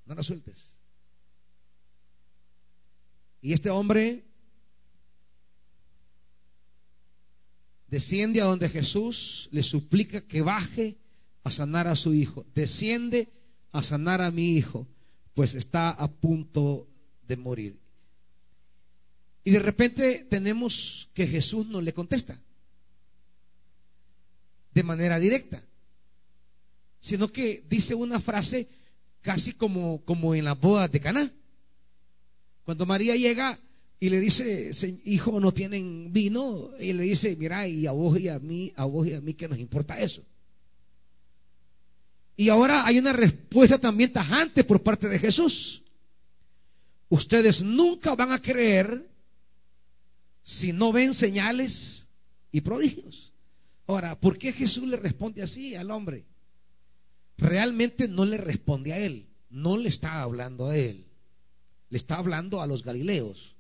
No la sueltes. Y este hombre desciende a donde Jesús le suplica que baje a sanar a su hijo. Desciende a sanar a mi hijo, pues está a punto de morir. Y de repente tenemos que Jesús no le contesta de manera directa, sino que dice una frase casi como, como en las bodas de Caná. Cuando María llega y le dice, hijo, no tienen vino, y le dice, mira, y a vos y a mí, a vos y a mí, ¿qué nos importa eso? Y ahora hay una respuesta también tajante por parte de Jesús. Ustedes nunca van a creer si no ven señales y prodigios. Ahora, ¿por qué Jesús le responde así al hombre? Realmente no le responde a él, no le está hablando a él, le está hablando a los galileos,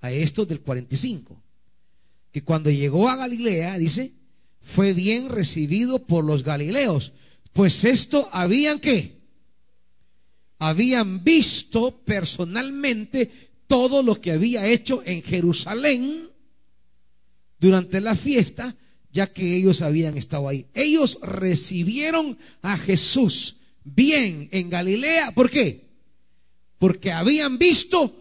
a estos del 45, que cuando llegó a Galilea, dice, fue bien recibido por los galileos, pues esto habían que, habían visto personalmente todo lo que había hecho en Jerusalén durante la fiesta ya que ellos habían estado ahí. Ellos recibieron a Jesús bien en Galilea. ¿Por qué? Porque habían visto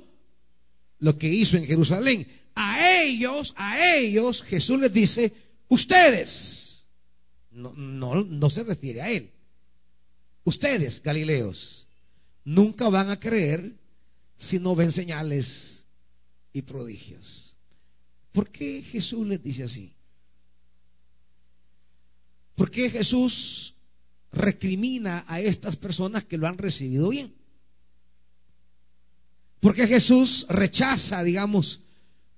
lo que hizo en Jerusalén. A ellos, a ellos, Jesús les dice, ustedes, no, no, no se refiere a él, ustedes, Galileos, nunca van a creer si no ven señales y prodigios. ¿Por qué Jesús les dice así? ¿Por qué Jesús recrimina a estas personas que lo han recibido bien? ¿Por qué Jesús rechaza, digamos,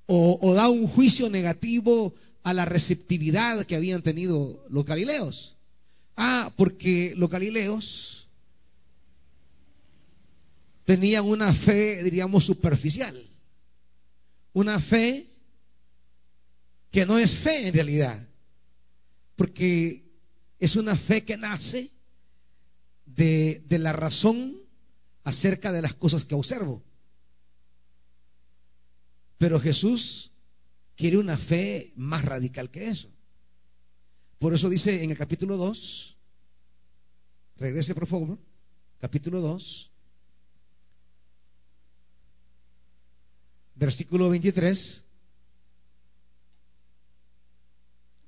o, da un juicio negativo a la receptividad que habían tenido los galileos? Ah, porque los galileos tenían una fe, diríamos, superficial. Una fe que no es fe en realidad. Porque es una fe que nace de, la razón acerca de las cosas que observo. Pero Jesús quiere una fe más radical que eso. Por eso dice en el capítulo 2, regrese por favor, capítulo 2, versículo 23,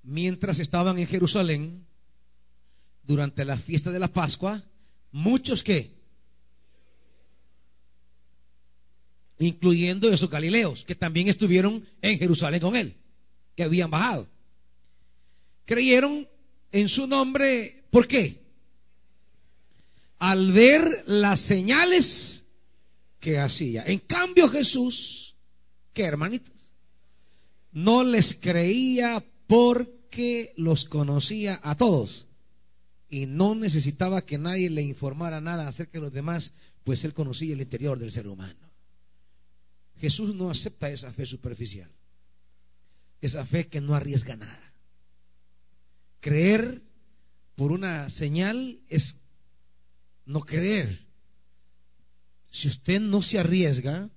mientras estaban en Jerusalén, durante la fiesta de la Pascua, muchos que, incluyendo esos galileos, que también estuvieron en Jerusalén con él, que habían bajado, creyeron en su nombre, ¿por qué? Al ver las señales que hacía. En cambio Jesús, ¿qué hermanitos? No les creía porque los conocía a todos y no necesitaba que nadie le informara nada acerca de los demás, pues él conocía el interior del ser humano. Jesús no acepta esa fe superficial, esa fe que no arriesga nada. Creer por una señal es no creer. Si usted no se arriesga,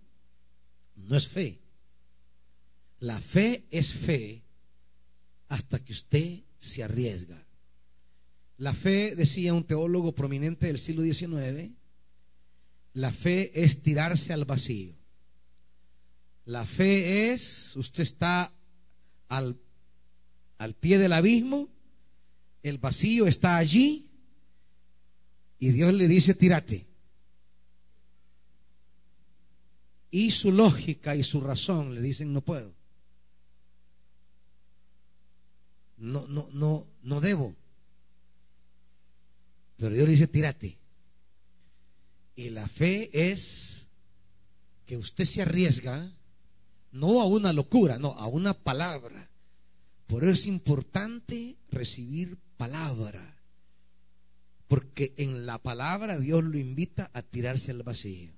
no es fe. La fe es fe hasta que usted se arriesga. La fe, decía un teólogo prominente del siglo XIX, la fe es tirarse al vacío. La fe es, usted está al, al pie del abismo, el vacío está allí y Dios le dice, tírate. Y su lógica y su razón le dicen, no puedo. No, no, no, no debo. Pero Dios le dice, tírate. Y la fe es que usted se arriesga, no a una locura, no, a una palabra. Por eso es importante recibir palabra. Porque en la palabra Dios lo invita a tirarse al vacío.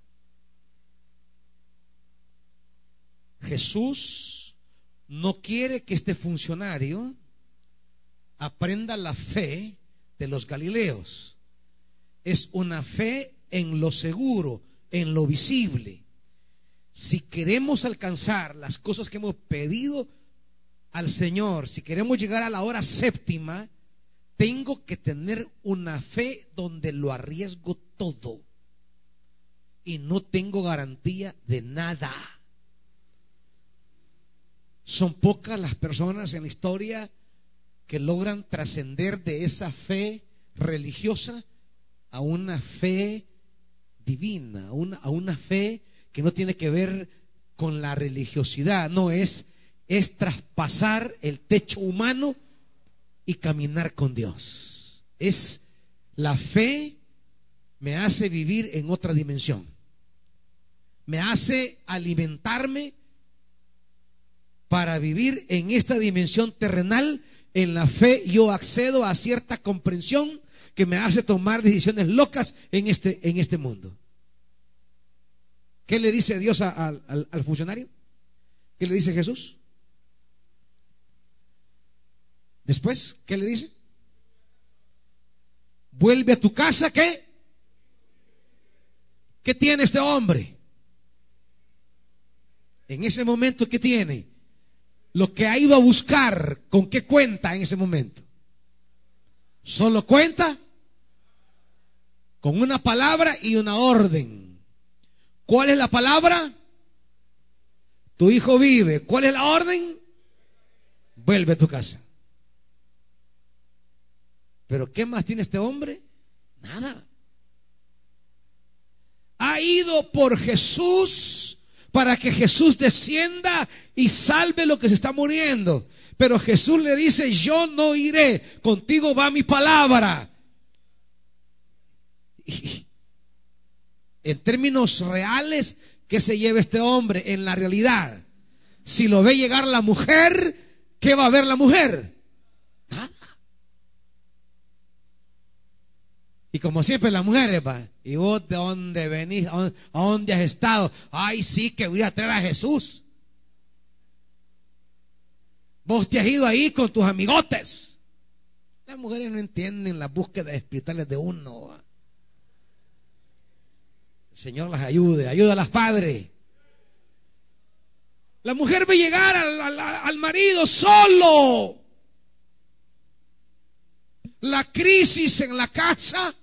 Jesús no quiere que este funcionario aprenda la fe de los Galileos. Es una fe en lo seguro, en lo visible. Si queremos alcanzar las cosas que hemos pedido al Señor, si queremos llegar a la hora séptima, tengo que tener una fe donde lo arriesgo todo y no tengo garantía de nada. Son pocas las personas en la historia que logran trascender de esa fe religiosa a una fe divina, a una, a una fe que no tiene que ver con la religiosidad, no es, es traspasar el techo humano y caminar con Dios. Es la fe me hace vivir en otra dimensión. Me hace alimentarme para vivir en esta dimensión terrenal. En la fe yo accedo a cierta comprensión que me hace tomar decisiones locas en este, en este mundo. ¿Qué le dice Dios al, al funcionario? ¿Qué le dice Jesús? Después, ¿qué le dice? Vuelve a tu casa, ¿qué? ¿Qué tiene este hombre? En ese momento, ¿qué tiene? Lo que ha ido a buscar, ¿con qué cuenta en ese momento? Solo cuenta con una palabra y una orden. ¿Cuál es la palabra? Tu hijo vive. ¿Cuál es la orden? Vuelve a tu casa. Pero ¿qué más tiene este hombre? Nada. Ha ido por Jesús para que Jesús descienda y salve lo que se está muriendo. Pero Jesús le dice, yo no iré, contigo va mi palabra. en términos reales, ¿qué se lleva este hombre en la realidad? Si lo ve llegar la mujer, ¿qué va a ver la mujer? Nada. Y como siempre las mujeres, va, ¿y vos de dónde venís? ¿A dónde has estado? Ay, sí, que voy a traer a Jesús. Vos te has ido ahí con tus amigotes. Las mujeres no entienden las búsquedas espirituales de uno. El Señor las ayude, ayuda a las padres. La mujer ve llegar al, al marido solo. La crisis en la casa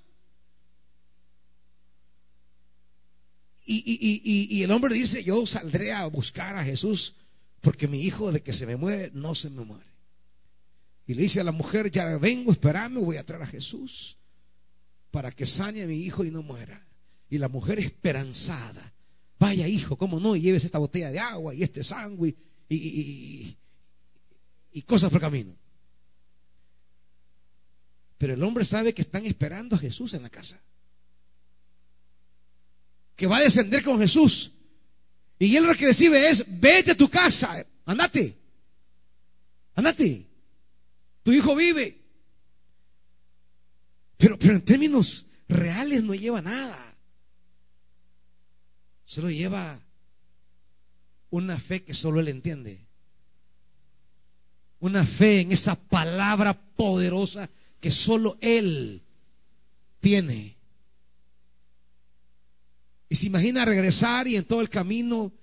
Y, el hombre dice, yo saldré a buscar a Jesús porque mi hijo de que se me muere, no se me muere. Y le dice a la mujer, ya vengo, esperame, voy a traer a Jesús para que sane a mi hijo y no muera. Y la mujer esperanzada, vaya hijo, ¿cómo no? Y lleves esta botella de agua y este sangre y, y cosas por camino. Pero el hombre sabe que están esperando a Jesús en la casa que va a descender con Jesús. Y él lo que recibe es, vete a tu casa, andate, andate, tu hijo vive. Pero, pero en términos reales no lleva nada. Solo lleva una fe que solo él entiende. Una fe en esa palabra poderosa que solo él tiene. Y se imagina regresar y en todo el camino,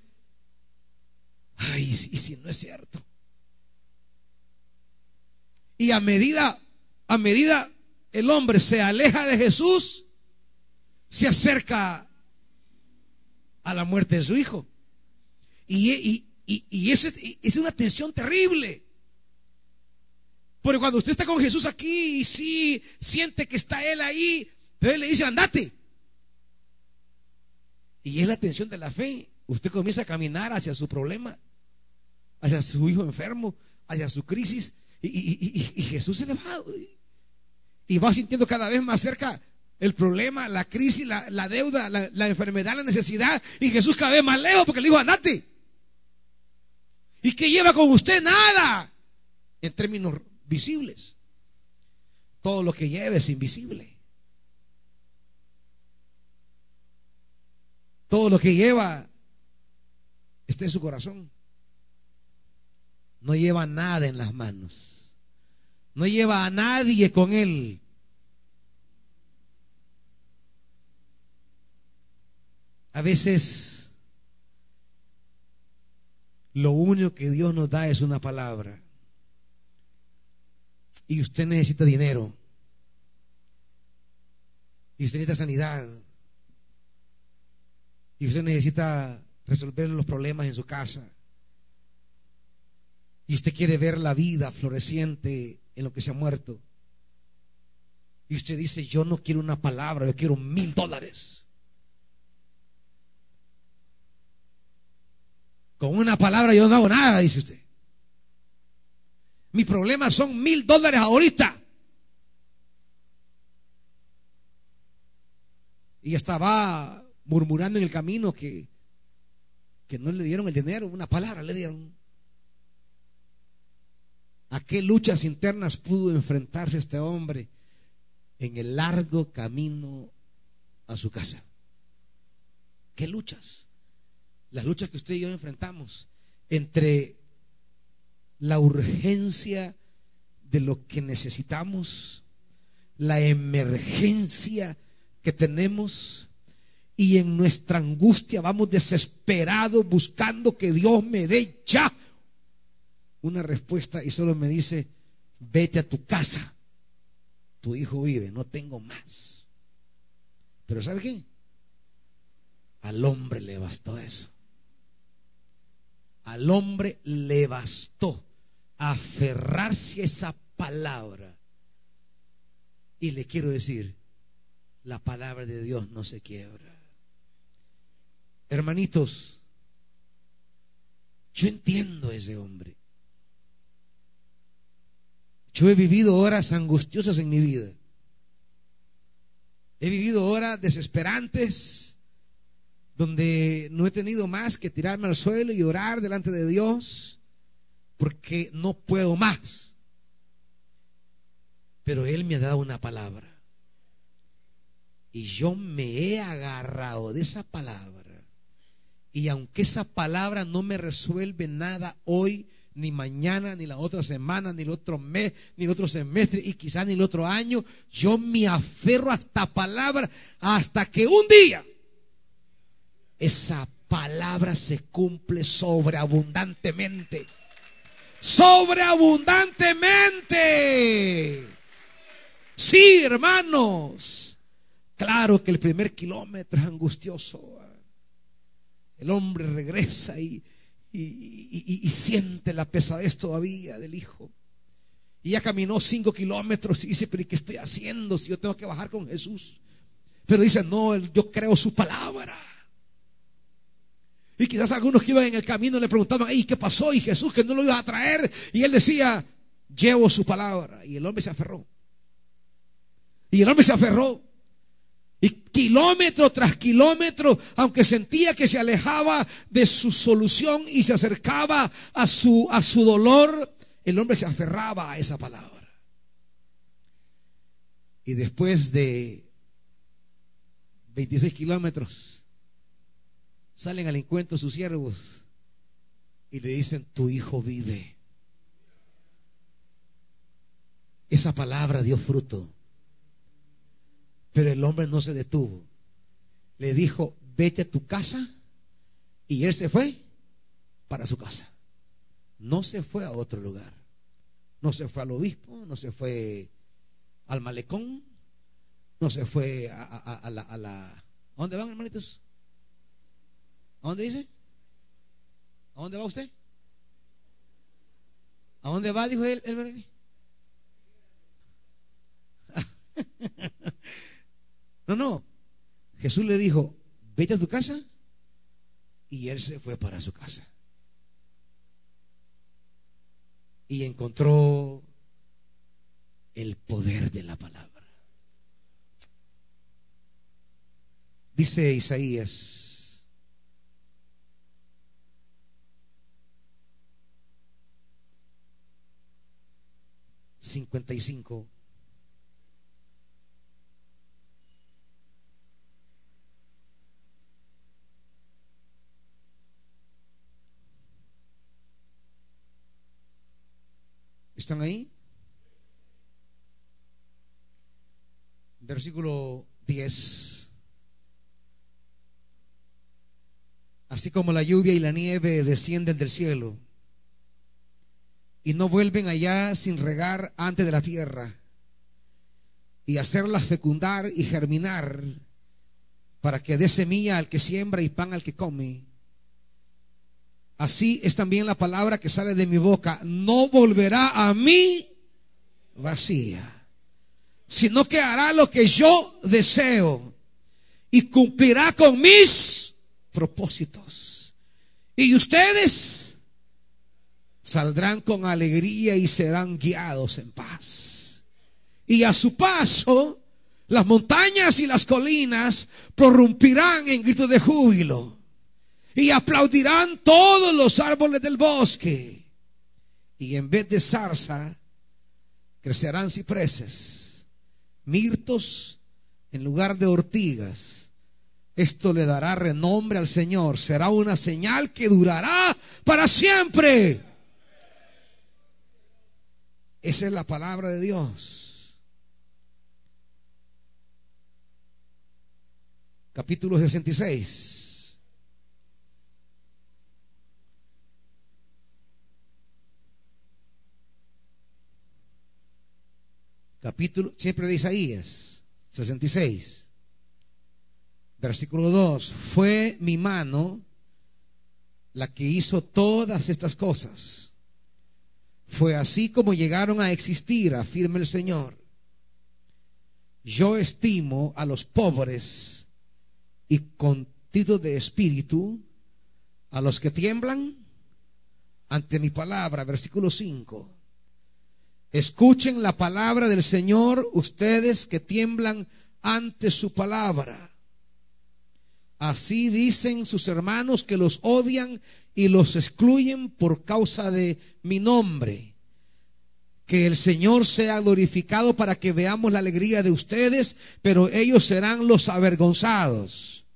ay, y si no es cierto. Y a medida, a medida el hombre se aleja de Jesús, se acerca a la muerte de su hijo. Y, y, y, eso es una tensión terrible. Porque cuando usted está con Jesús aquí y sí siente que está Él ahí, pero Él le dice, andate. Y es la tensión de la fe. Usted comienza a caminar hacia su problema, hacia su hijo enfermo, hacia su crisis. Y, Jesús se le va. Y va sintiendo cada vez más cerca el problema, la crisis, la, deuda, la, enfermedad, la necesidad. Y Jesús cada vez más lejos porque le dijo, andate. ¿Y qué lleva con usted? Nada. En términos visibles. Todo lo que lleva es invisible. Todo lo que lleva está en su corazón. No lleva nada en las manos. No lleva a nadie con él. A veces lo único que Dios nos da es una palabra. Y usted necesita dinero. Y usted necesita sanidad. Y usted necesita resolver los problemas en su casa. Y usted quiere ver la vida floreciente en lo que se ha muerto. Y usted dice, yo no quiero una palabra, yo quiero mil dólares. Con una palabra yo no hago nada, dice usted. Mi problema son mil dólares ahorita. Y estaba murmurando en el camino que, que no le dieron el dinero, una palabra le dieron. ¿A qué luchas internas pudo enfrentarse este hombre en el largo camino a su casa? ¿Qué luchas? las luchas que usted y yo enfrentamos entre la urgencia de lo que necesitamos, la emergencia que tenemos y en nuestra angustia vamos desesperados buscando que Dios me dé ya una respuesta y solo me dice, vete a tu casa, tu hijo vive, no tengo más. Pero ¿sabe qué? Al hombre le bastó eso. Al hombre le bastó aferrarse a esa palabra. Y le quiero decir, la palabra de Dios no se quiebra. Hermanitos, yo entiendo a ese hombre. Yo he vivido horas angustiosas en mi vida. He vivido horas desesperantes donde no he tenido más que tirarme al suelo y orar delante de Dios porque no puedo más. Pero Él me ha dado una palabra. Y yo me he agarrado de esa palabra. Y aunque esa palabra no me resuelve nada hoy, ni mañana, ni la otra semana, ni el otro mes, ni el otro semestre, y quizás ni el otro año, yo me aferro a esta palabra hasta que un día esa palabra se cumple sobreabundantemente. Sobreabundantemente. Sí, hermanos. Claro que el primer kilómetro es angustioso. El hombre regresa y, y, siente la pesadez todavía del hijo. Y ya caminó cinco kilómetros y dice, pero ¿qué estoy haciendo si yo tengo que bajar con Jesús? Pero dice, no, yo creo su palabra. Y quizás algunos que iban en el camino le preguntaban, ¿y qué pasó? Y Jesús que no lo iba a traer. Y él decía, llevo su palabra. Y el hombre se aferró. Y el hombre se aferró. Y kilómetro tras kilómetro, aunque sentía que se alejaba de su solución y se acercaba a su, a su dolor, el hombre se aferraba a esa palabra. Y después de 26 kilómetros, salen al encuentro sus siervos y le dicen, tu hijo vive. Esa palabra dio fruto. Pero el hombre no se detuvo. Le dijo, vete a tu casa. Y él se fue para su casa. No se fue a otro lugar. No se fue al obispo, no se fue al malecón, no se fue a, la, a la... ¿A dónde van, hermanitos? ¿A dónde dice? ¿A dónde va usted? ¿A dónde va? Dijo él, el No, no. Jesús le dijo, vete a tu casa. Y él se fue para su casa. Y encontró el poder de la palabra. Dice Isaías 55. ¿Están ahí? Versículo 10. Así como la lluvia y la nieve descienden del cielo y no vuelven allá sin regar antes de la tierra y hacerla fecundar y germinar para que dé semilla al que siembra y pan al que come. Así es también la palabra que sale de mi boca. No volverá a mí vacía, sino que hará lo que yo deseo y cumplirá con mis propósitos. Y ustedes saldrán con alegría y serán guiados en paz. Y a su paso, las montañas y las colinas prorrumpirán en gritos de júbilo y aplaudirán todos los árboles del bosque. Y en vez de zarza, crecerán cipreses, mirtos en lugar de ortigas. Esto le dará renombre al Señor. Será una señal que durará para siempre. Esa es la palabra de Dios. Capítulo 66. Capítulo, siempre de Isaías, 66. Versículo 2. Fue mi mano la que hizo todas estas cosas fue así como llegaron a existir, afirma el Señor. Yo estimo a los pobres y contidos de espíritu, a los que tiemblan ante mi palabra, versículo 5. Escuchen la palabra del Señor, ustedes que tiemblan ante su palabra. Así dicen sus hermanos que los odian y los excluyen por causa de mi nombre. Que el Señor sea glorificado para que veamos la alegría de ustedes, pero ellos serán los avergonzados.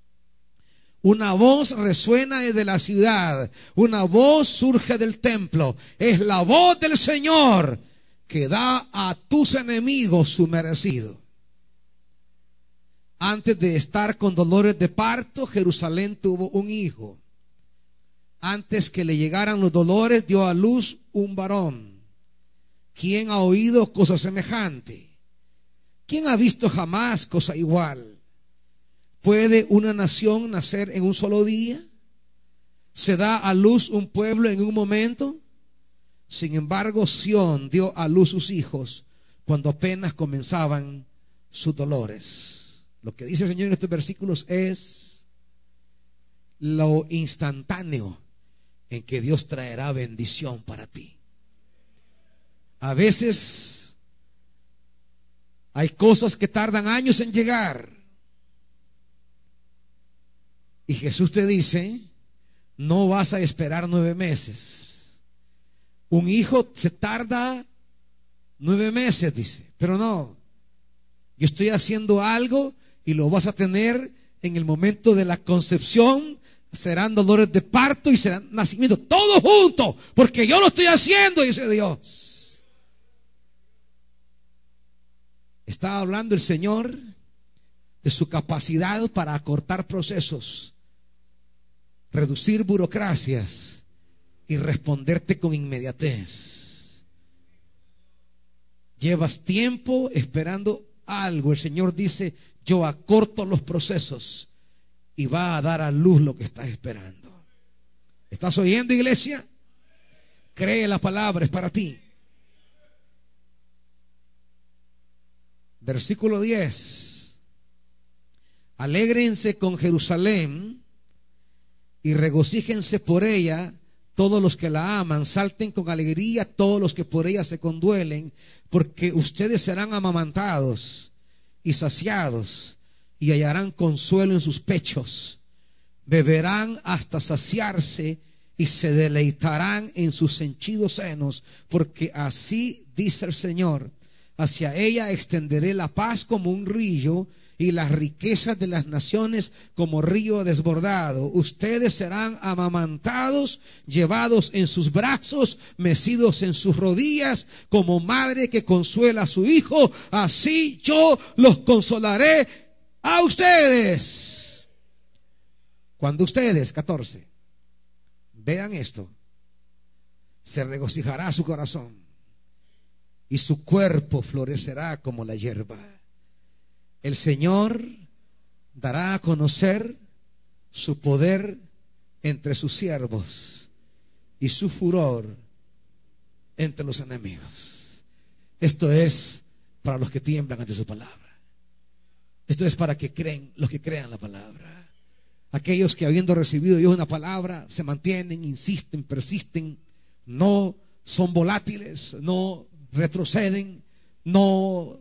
Una voz resuena desde la ciudad, una voz surge del templo. Es la voz del Señor que da a tus enemigos su merecido. Antes de estar con dolores de parto, Jerusalén tuvo un hijo. Antes que le llegaran los dolores, dio a luz un varón. ¿Quién ha oído cosa semejante? ¿Quién ha visto jamás cosa igual? ¿Puede una nación nacer en un solo día? ¿Se da a luz un pueblo en un momento? Sin embargo, Sión dio a luz sus hijos cuando apenas comenzaban sus dolores. Lo que dice el Señor en estos versículos es lo instantáneo en que Dios traerá bendición para ti. A veces hay cosas que tardan años en llegar. Y Jesús te dice, no vas a esperar nueve meses. Un hijo se tarda nueve meses, dice, pero no. Yo estoy haciendo algo y lo vas a tener en el momento de la concepción. Serán dolores de parto y serán nacimiento, todo junto, porque yo lo estoy haciendo, dice Dios. Está hablando el Señor de su capacidad para acortar procesos, reducir burocracias y responderte con inmediatez. Llevas tiempo esperando algo. El Señor dice, yo acorto los procesos y va a dar a luz lo que estás esperando. ¿Estás oyendo, iglesia? Cree la palabra, es para ti. Versículo 10. Alégrense con Jerusalén y regocíjense por ella todos los que la aman, salten con alegría todos los que por ella se conduelen, porque ustedes serán amamantados y saciados y hallarán consuelo en sus pechos, beberán hasta saciarse y se deleitarán en sus henchidos senos, porque así dice el Señor, hacia ella extenderé la paz como un río y las riquezas de las naciones como río desbordado. Ustedes serán amamantados, llevados en sus brazos, mecidos en sus rodillas, como madre que consuela a su hijo. Así yo los consolaré a ustedes. Cuando ustedes, 14, vean esto, se regocijará su corazón y su cuerpo florecerá como la hierba el Señor dará a conocer su poder entre sus siervos y su furor entre los enemigos. Esto es para los que tiemblan ante su palabra. Esto es para que creen, los que crean la palabra. Aquellos que habiendo recibido Dios una palabra se mantienen, insisten, persisten, no son volátiles, no retroceden, no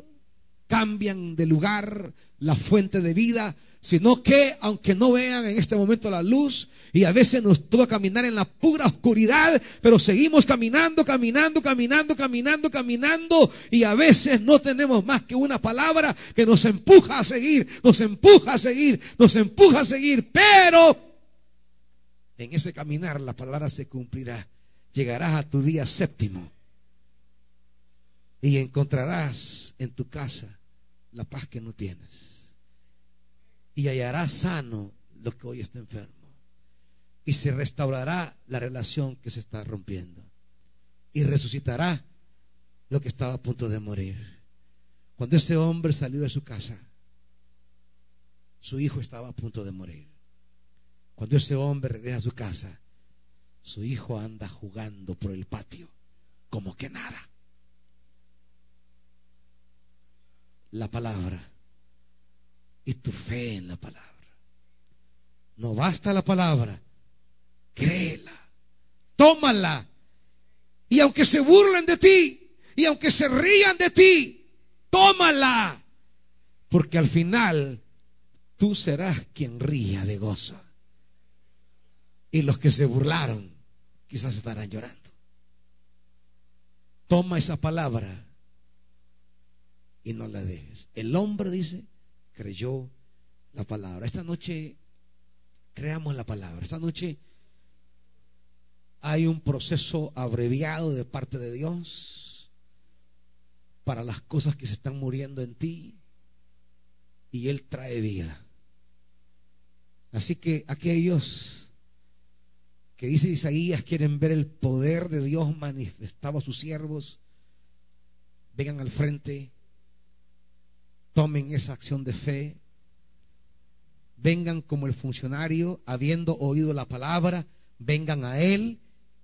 cambian de lugar la fuente de vida, sino que aunque no vean en este momento la luz y a veces nos toca caminar en la pura oscuridad, pero seguimos caminando, caminando, caminando, caminando, caminando y a veces no tenemos más que una palabra que nos empuja a seguir, nos empuja a seguir, nos empuja a seguir, pero en ese caminar la palabra se cumplirá. Llegarás a tu día séptimo y encontrarás en tu casa la paz que no tienes. Y hallarás sano lo que hoy está enfermo. Y se restaurará la relación que se está rompiendo. Y resucitará lo que estaba a punto de morir. Cuando ese hombre salió de su casa, su hijo estaba a punto de morir. Cuando ese hombre regresa a su casa, su hijo anda jugando por el patio como que nada. La palabra y tu fe en la palabra. No basta la palabra, créela, tómala. Y aunque se burlen de ti, y aunque se rían de ti, tómala. Porque al final tú serás quien ría de gozo. Y los que se burlaron quizás estarán llorando. Toma esa palabra y no la dejes. El hombre dice, creyó la palabra. Esta noche creamos la palabra. Esta noche hay un proceso abreviado de parte de Dios para las cosas que se están muriendo en ti y Él trae vida. Así que aquellos que dice Isaías quieren ver el poder de Dios manifestado a sus siervos, vengan al frente tomen esa acción de fe, vengan como el funcionario, habiendo oído la palabra, vengan a Él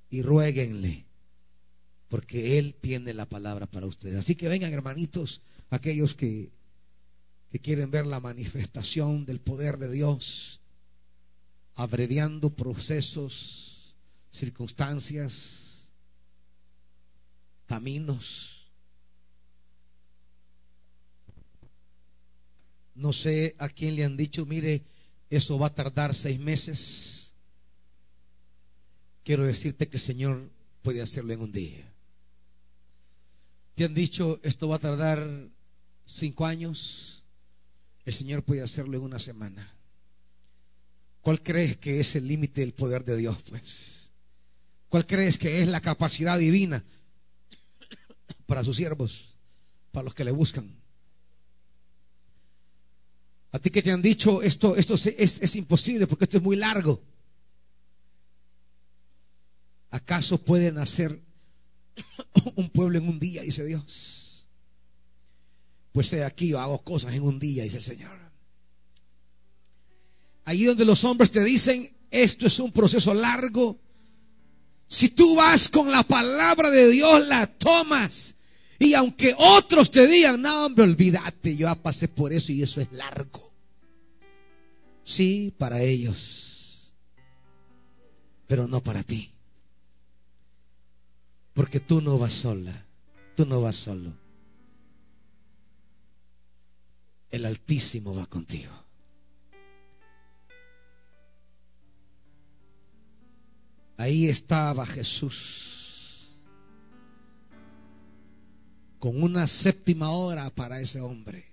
y rueguenle, porque Él tiene la palabra para ustedes. Así que vengan, hermanitos, aquellos que, que quieren ver la manifestación del poder de Dios, abreviando procesos, circunstancias, caminos No sé a quién le han dicho, mire, eso va a tardar seis meses. Quiero decirte que el Señor puede hacerlo en un día. Te han dicho, esto va a tardar cinco años. El Señor puede hacerlo en una semana. ¿Cuál crees que es el límite del poder de Dios, pues? ¿Cuál crees que es la capacidad divina para sus siervos, para los que le buscan? A ti que te han dicho esto, esto es, es imposible porque esto es muy largo. ¿Acaso puede nacer un pueblo en un día? Dice Dios. Pues he aquí yo hago cosas en un día, dice el Señor. Allí donde los hombres te dicen, esto es un proceso largo. Si tú vas con la palabra de Dios, la tomas. Y aunque otros te digan, no, hombre, olvídate, yo ya pasé por eso y eso es largo. Sí, para ellos, pero no para ti. Porque tú no vas sola, tú no vas solo. El Altísimo va contigo. Ahí estaba Jesús con una séptima hora para ese hombre.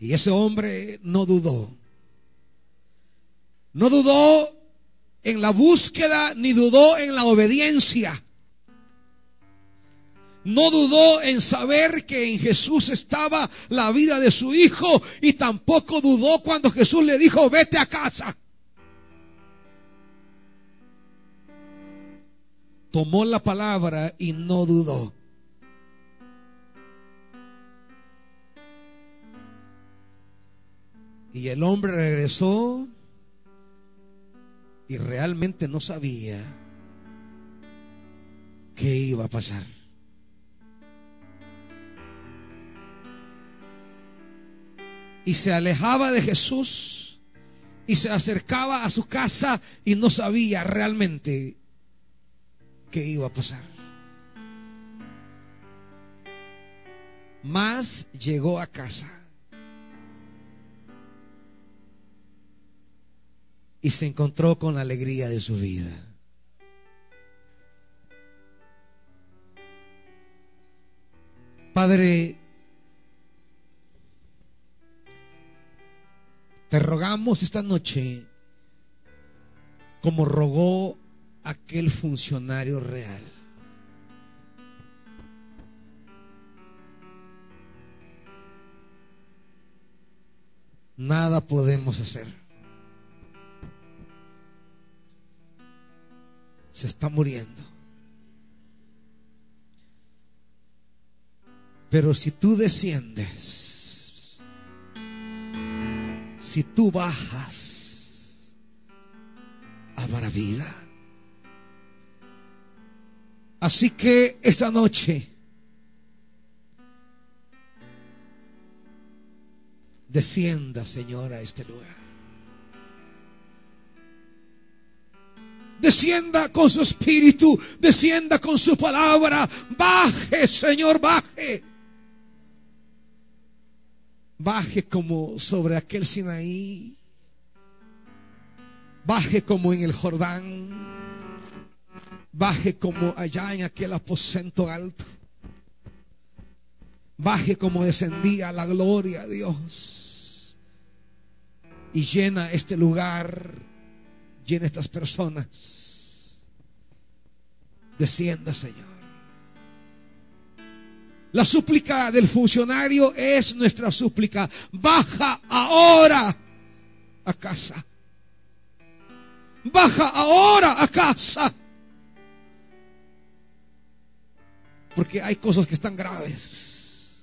Y ese hombre no dudó. No dudó en la búsqueda ni dudó en la obediencia. No dudó en saber que en Jesús estaba la vida de su hijo y tampoco dudó cuando Jesús le dijo, vete a casa. Tomó la palabra y no dudó. Y el hombre regresó y realmente no sabía qué iba a pasar. Y se alejaba de Jesús y se acercaba a su casa y no sabía realmente qué iba a pasar. Más llegó a casa y se encontró con la alegría de su vida. Padre, te rogamos esta noche, como rogó aquel funcionario real. Nada podemos hacer. se está muriendo. Pero si tú desciendes, si tú bajas, habrá vida. Así que esta noche, descienda, Señor, a este lugar. descienda con su espíritu, descienda con su palabra. Baje, Señor, baje. Baje como sobre aquel Sinaí. Baje como en el Jordán. Baje como allá en aquel aposento alto. Baje como descendía la gloria a Dios. Y llena este lugar llena estas personas. Descienda, Señor. La súplica del funcionario es nuestra súplica. Baja ahora a casa. Baja ahora a casa. Porque hay cosas que están graves.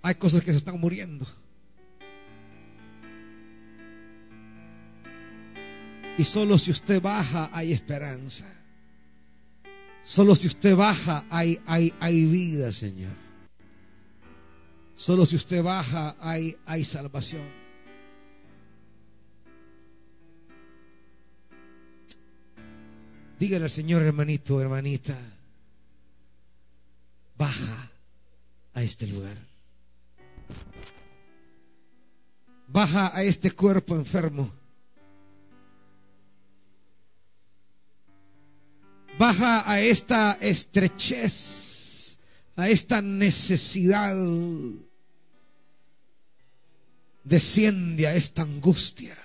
Hay cosas que se están muriendo. Y solo si usted baja hay esperanza. Solo si usted baja hay, hay, hay vida, Señor. Solo si usted baja hay, hay salvación. Dígale al Señor, hermanito, hermanita, baja a este lugar. Baja a este cuerpo enfermo. baja a esta estrechez, a esta necesidad, desciende a esta angustia.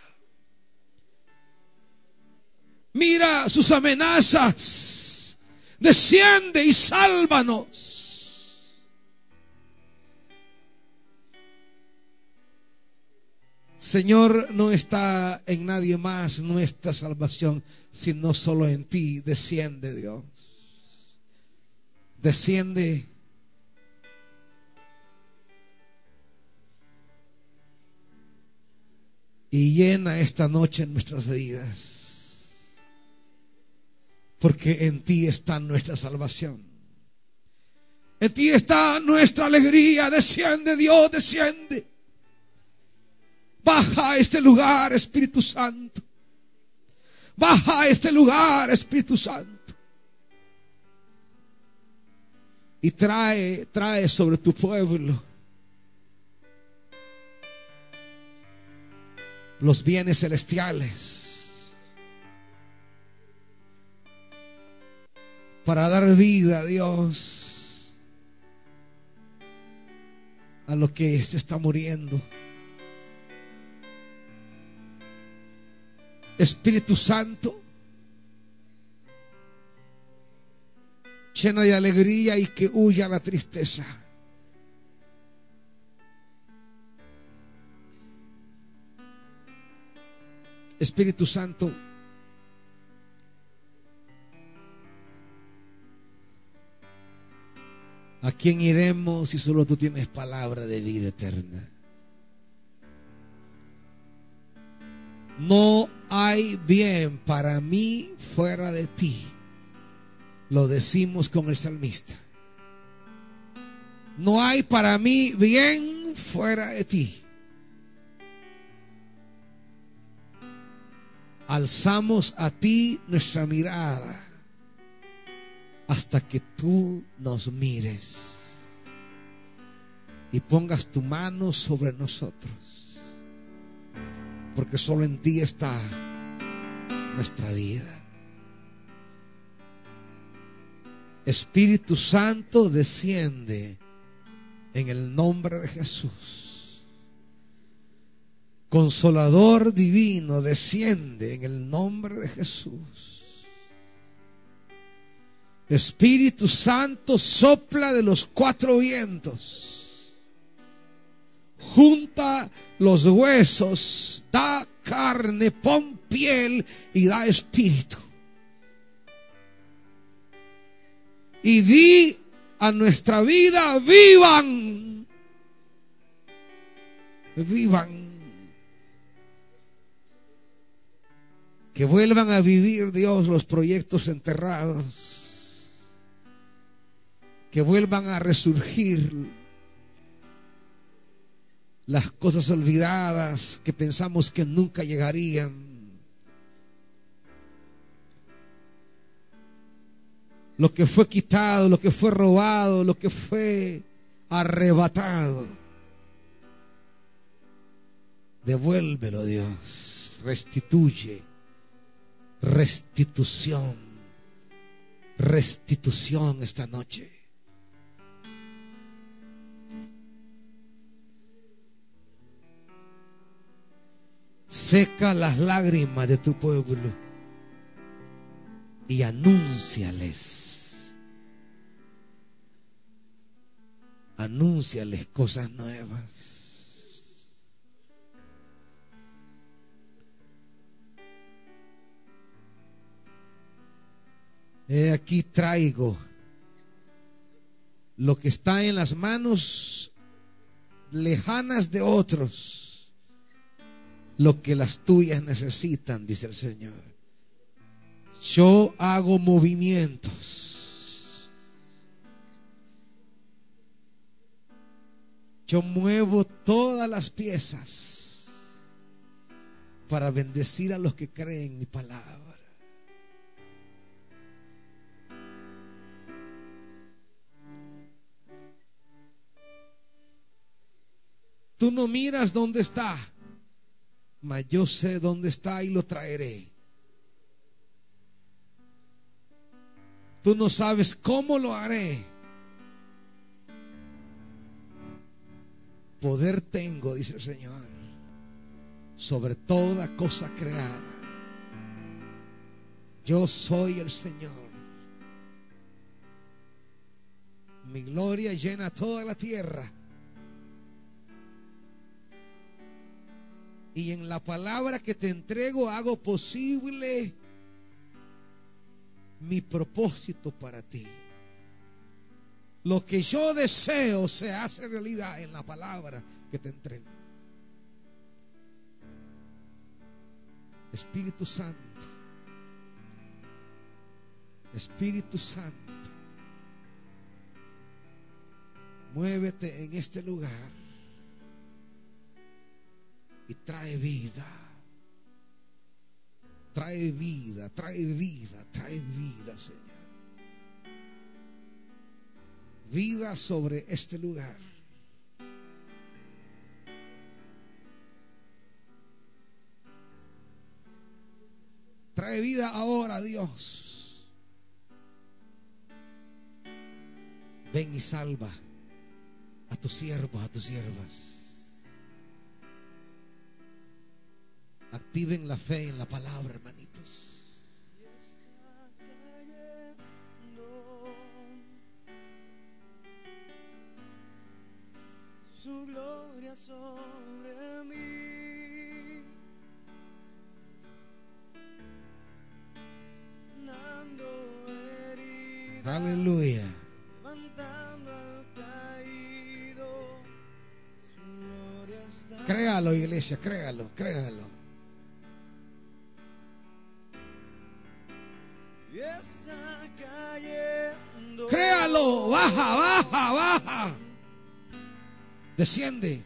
Mira sus amenazas, desciende y sálvanos. Señor, no está en nadie más nuestra salvación, sino solo en ti desciende Dios. desciende y llena esta noche nuestras vidas. Porque en ti está nuestra salvación. En ti está nuestra alegría. Desciende Dios, desciende. Baja a este lugar, Espíritu Santo. Baja a este lugar, Espíritu Santo. Y trae, trae sobre tu pueblo los bienes celestiales. Para dar vida Dios a lo que se está muriendo. Espíritu Santo, llena de alegría y que huya la tristeza. Espíritu Santo, ¿a quién iremos si solo tú tienes palabra de vida eterna? No hay bien para mí fuera de ti. Lo decimos con el salmista. No hay para mí bien fuera de ti. alzamos a ti nuestra mirada hasta que tú nos mires y pongas tu mano sobre nosotros, porque solo en ti está nuestra vida. Espíritu Santo desciende en el nombre de Jesús. Consolador divino, desciende en el nombre de Jesús. Espíritu Santo sopla de los cuatro vientos. Junta los huesos, da carne, pon piel y da espíritu. Y di a nuestra vida, vivan, vivan Que vuelvan a vivir, Dios, los proyectos enterrados. Que vuelvan a resurgir las cosas olvidadas que pensamos que nunca llegarían. Lo que fue quitado, lo que fue robado, lo que fue arrebatado. Devuélvelo, Dios. Restituye restitución, restitución esta noche. Seca las lágrimas de tu pueblo y anúnciales. Anúnciales cosas nuevas. He aquí traigo lo que está en las manos lejanas de otros, lo que las tuyas necesitan, dice el Señor. Yo hago movimientos. Yo muevo todas las piezas para bendecir a los que creen mi palabra. Tú no miras dónde está, mas yo sé dónde está y lo traeré. Tú no sabes cómo lo haré. Poder tengo, dice el Señor, sobre toda cosa creada. Yo soy el Señor. Mi gloria llena toda la tierra. Y en la palabra que te entrego hago posible mi propósito para ti. Lo que yo deseo se hace realidad en la palabra que te entrego. Espíritu Santo. Espíritu Santo. Muévete en este lugar y trae vida. Trae vida, trae vida, trae vida, Señor. Vida sobre este lugar. Trae vida ahora, Dios. Ven y salva a tus siervos, a tus siervas. Activen la fe en la palabra, hermanitos. Su gloria sobre mí. Sanando heridas. Aleluya. Levantando al caído. Su gloria está. Créalo, iglesia, créalo, créalo. Créalo, baja, baja, baja. Desciende,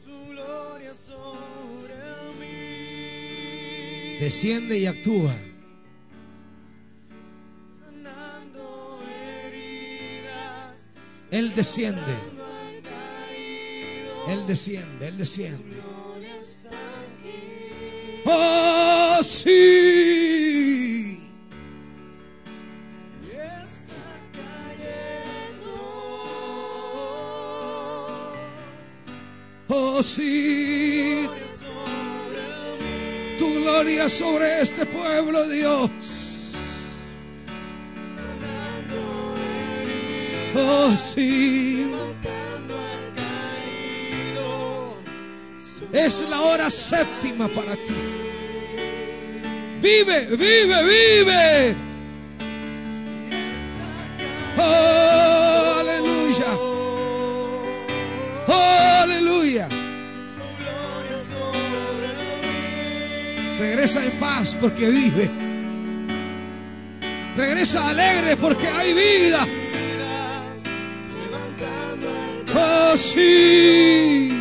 desciende y actúa. Él desciende. Él desciende, Él desciende. Oh, sí. Sí. Tu gloria sobre este pueblo, Dios. Oh, sí. Es la hora séptima para ti. Vive, vive, vive. Oh, Regresa en paz porque vive. Regresa alegre porque hay vida. Oh, sí.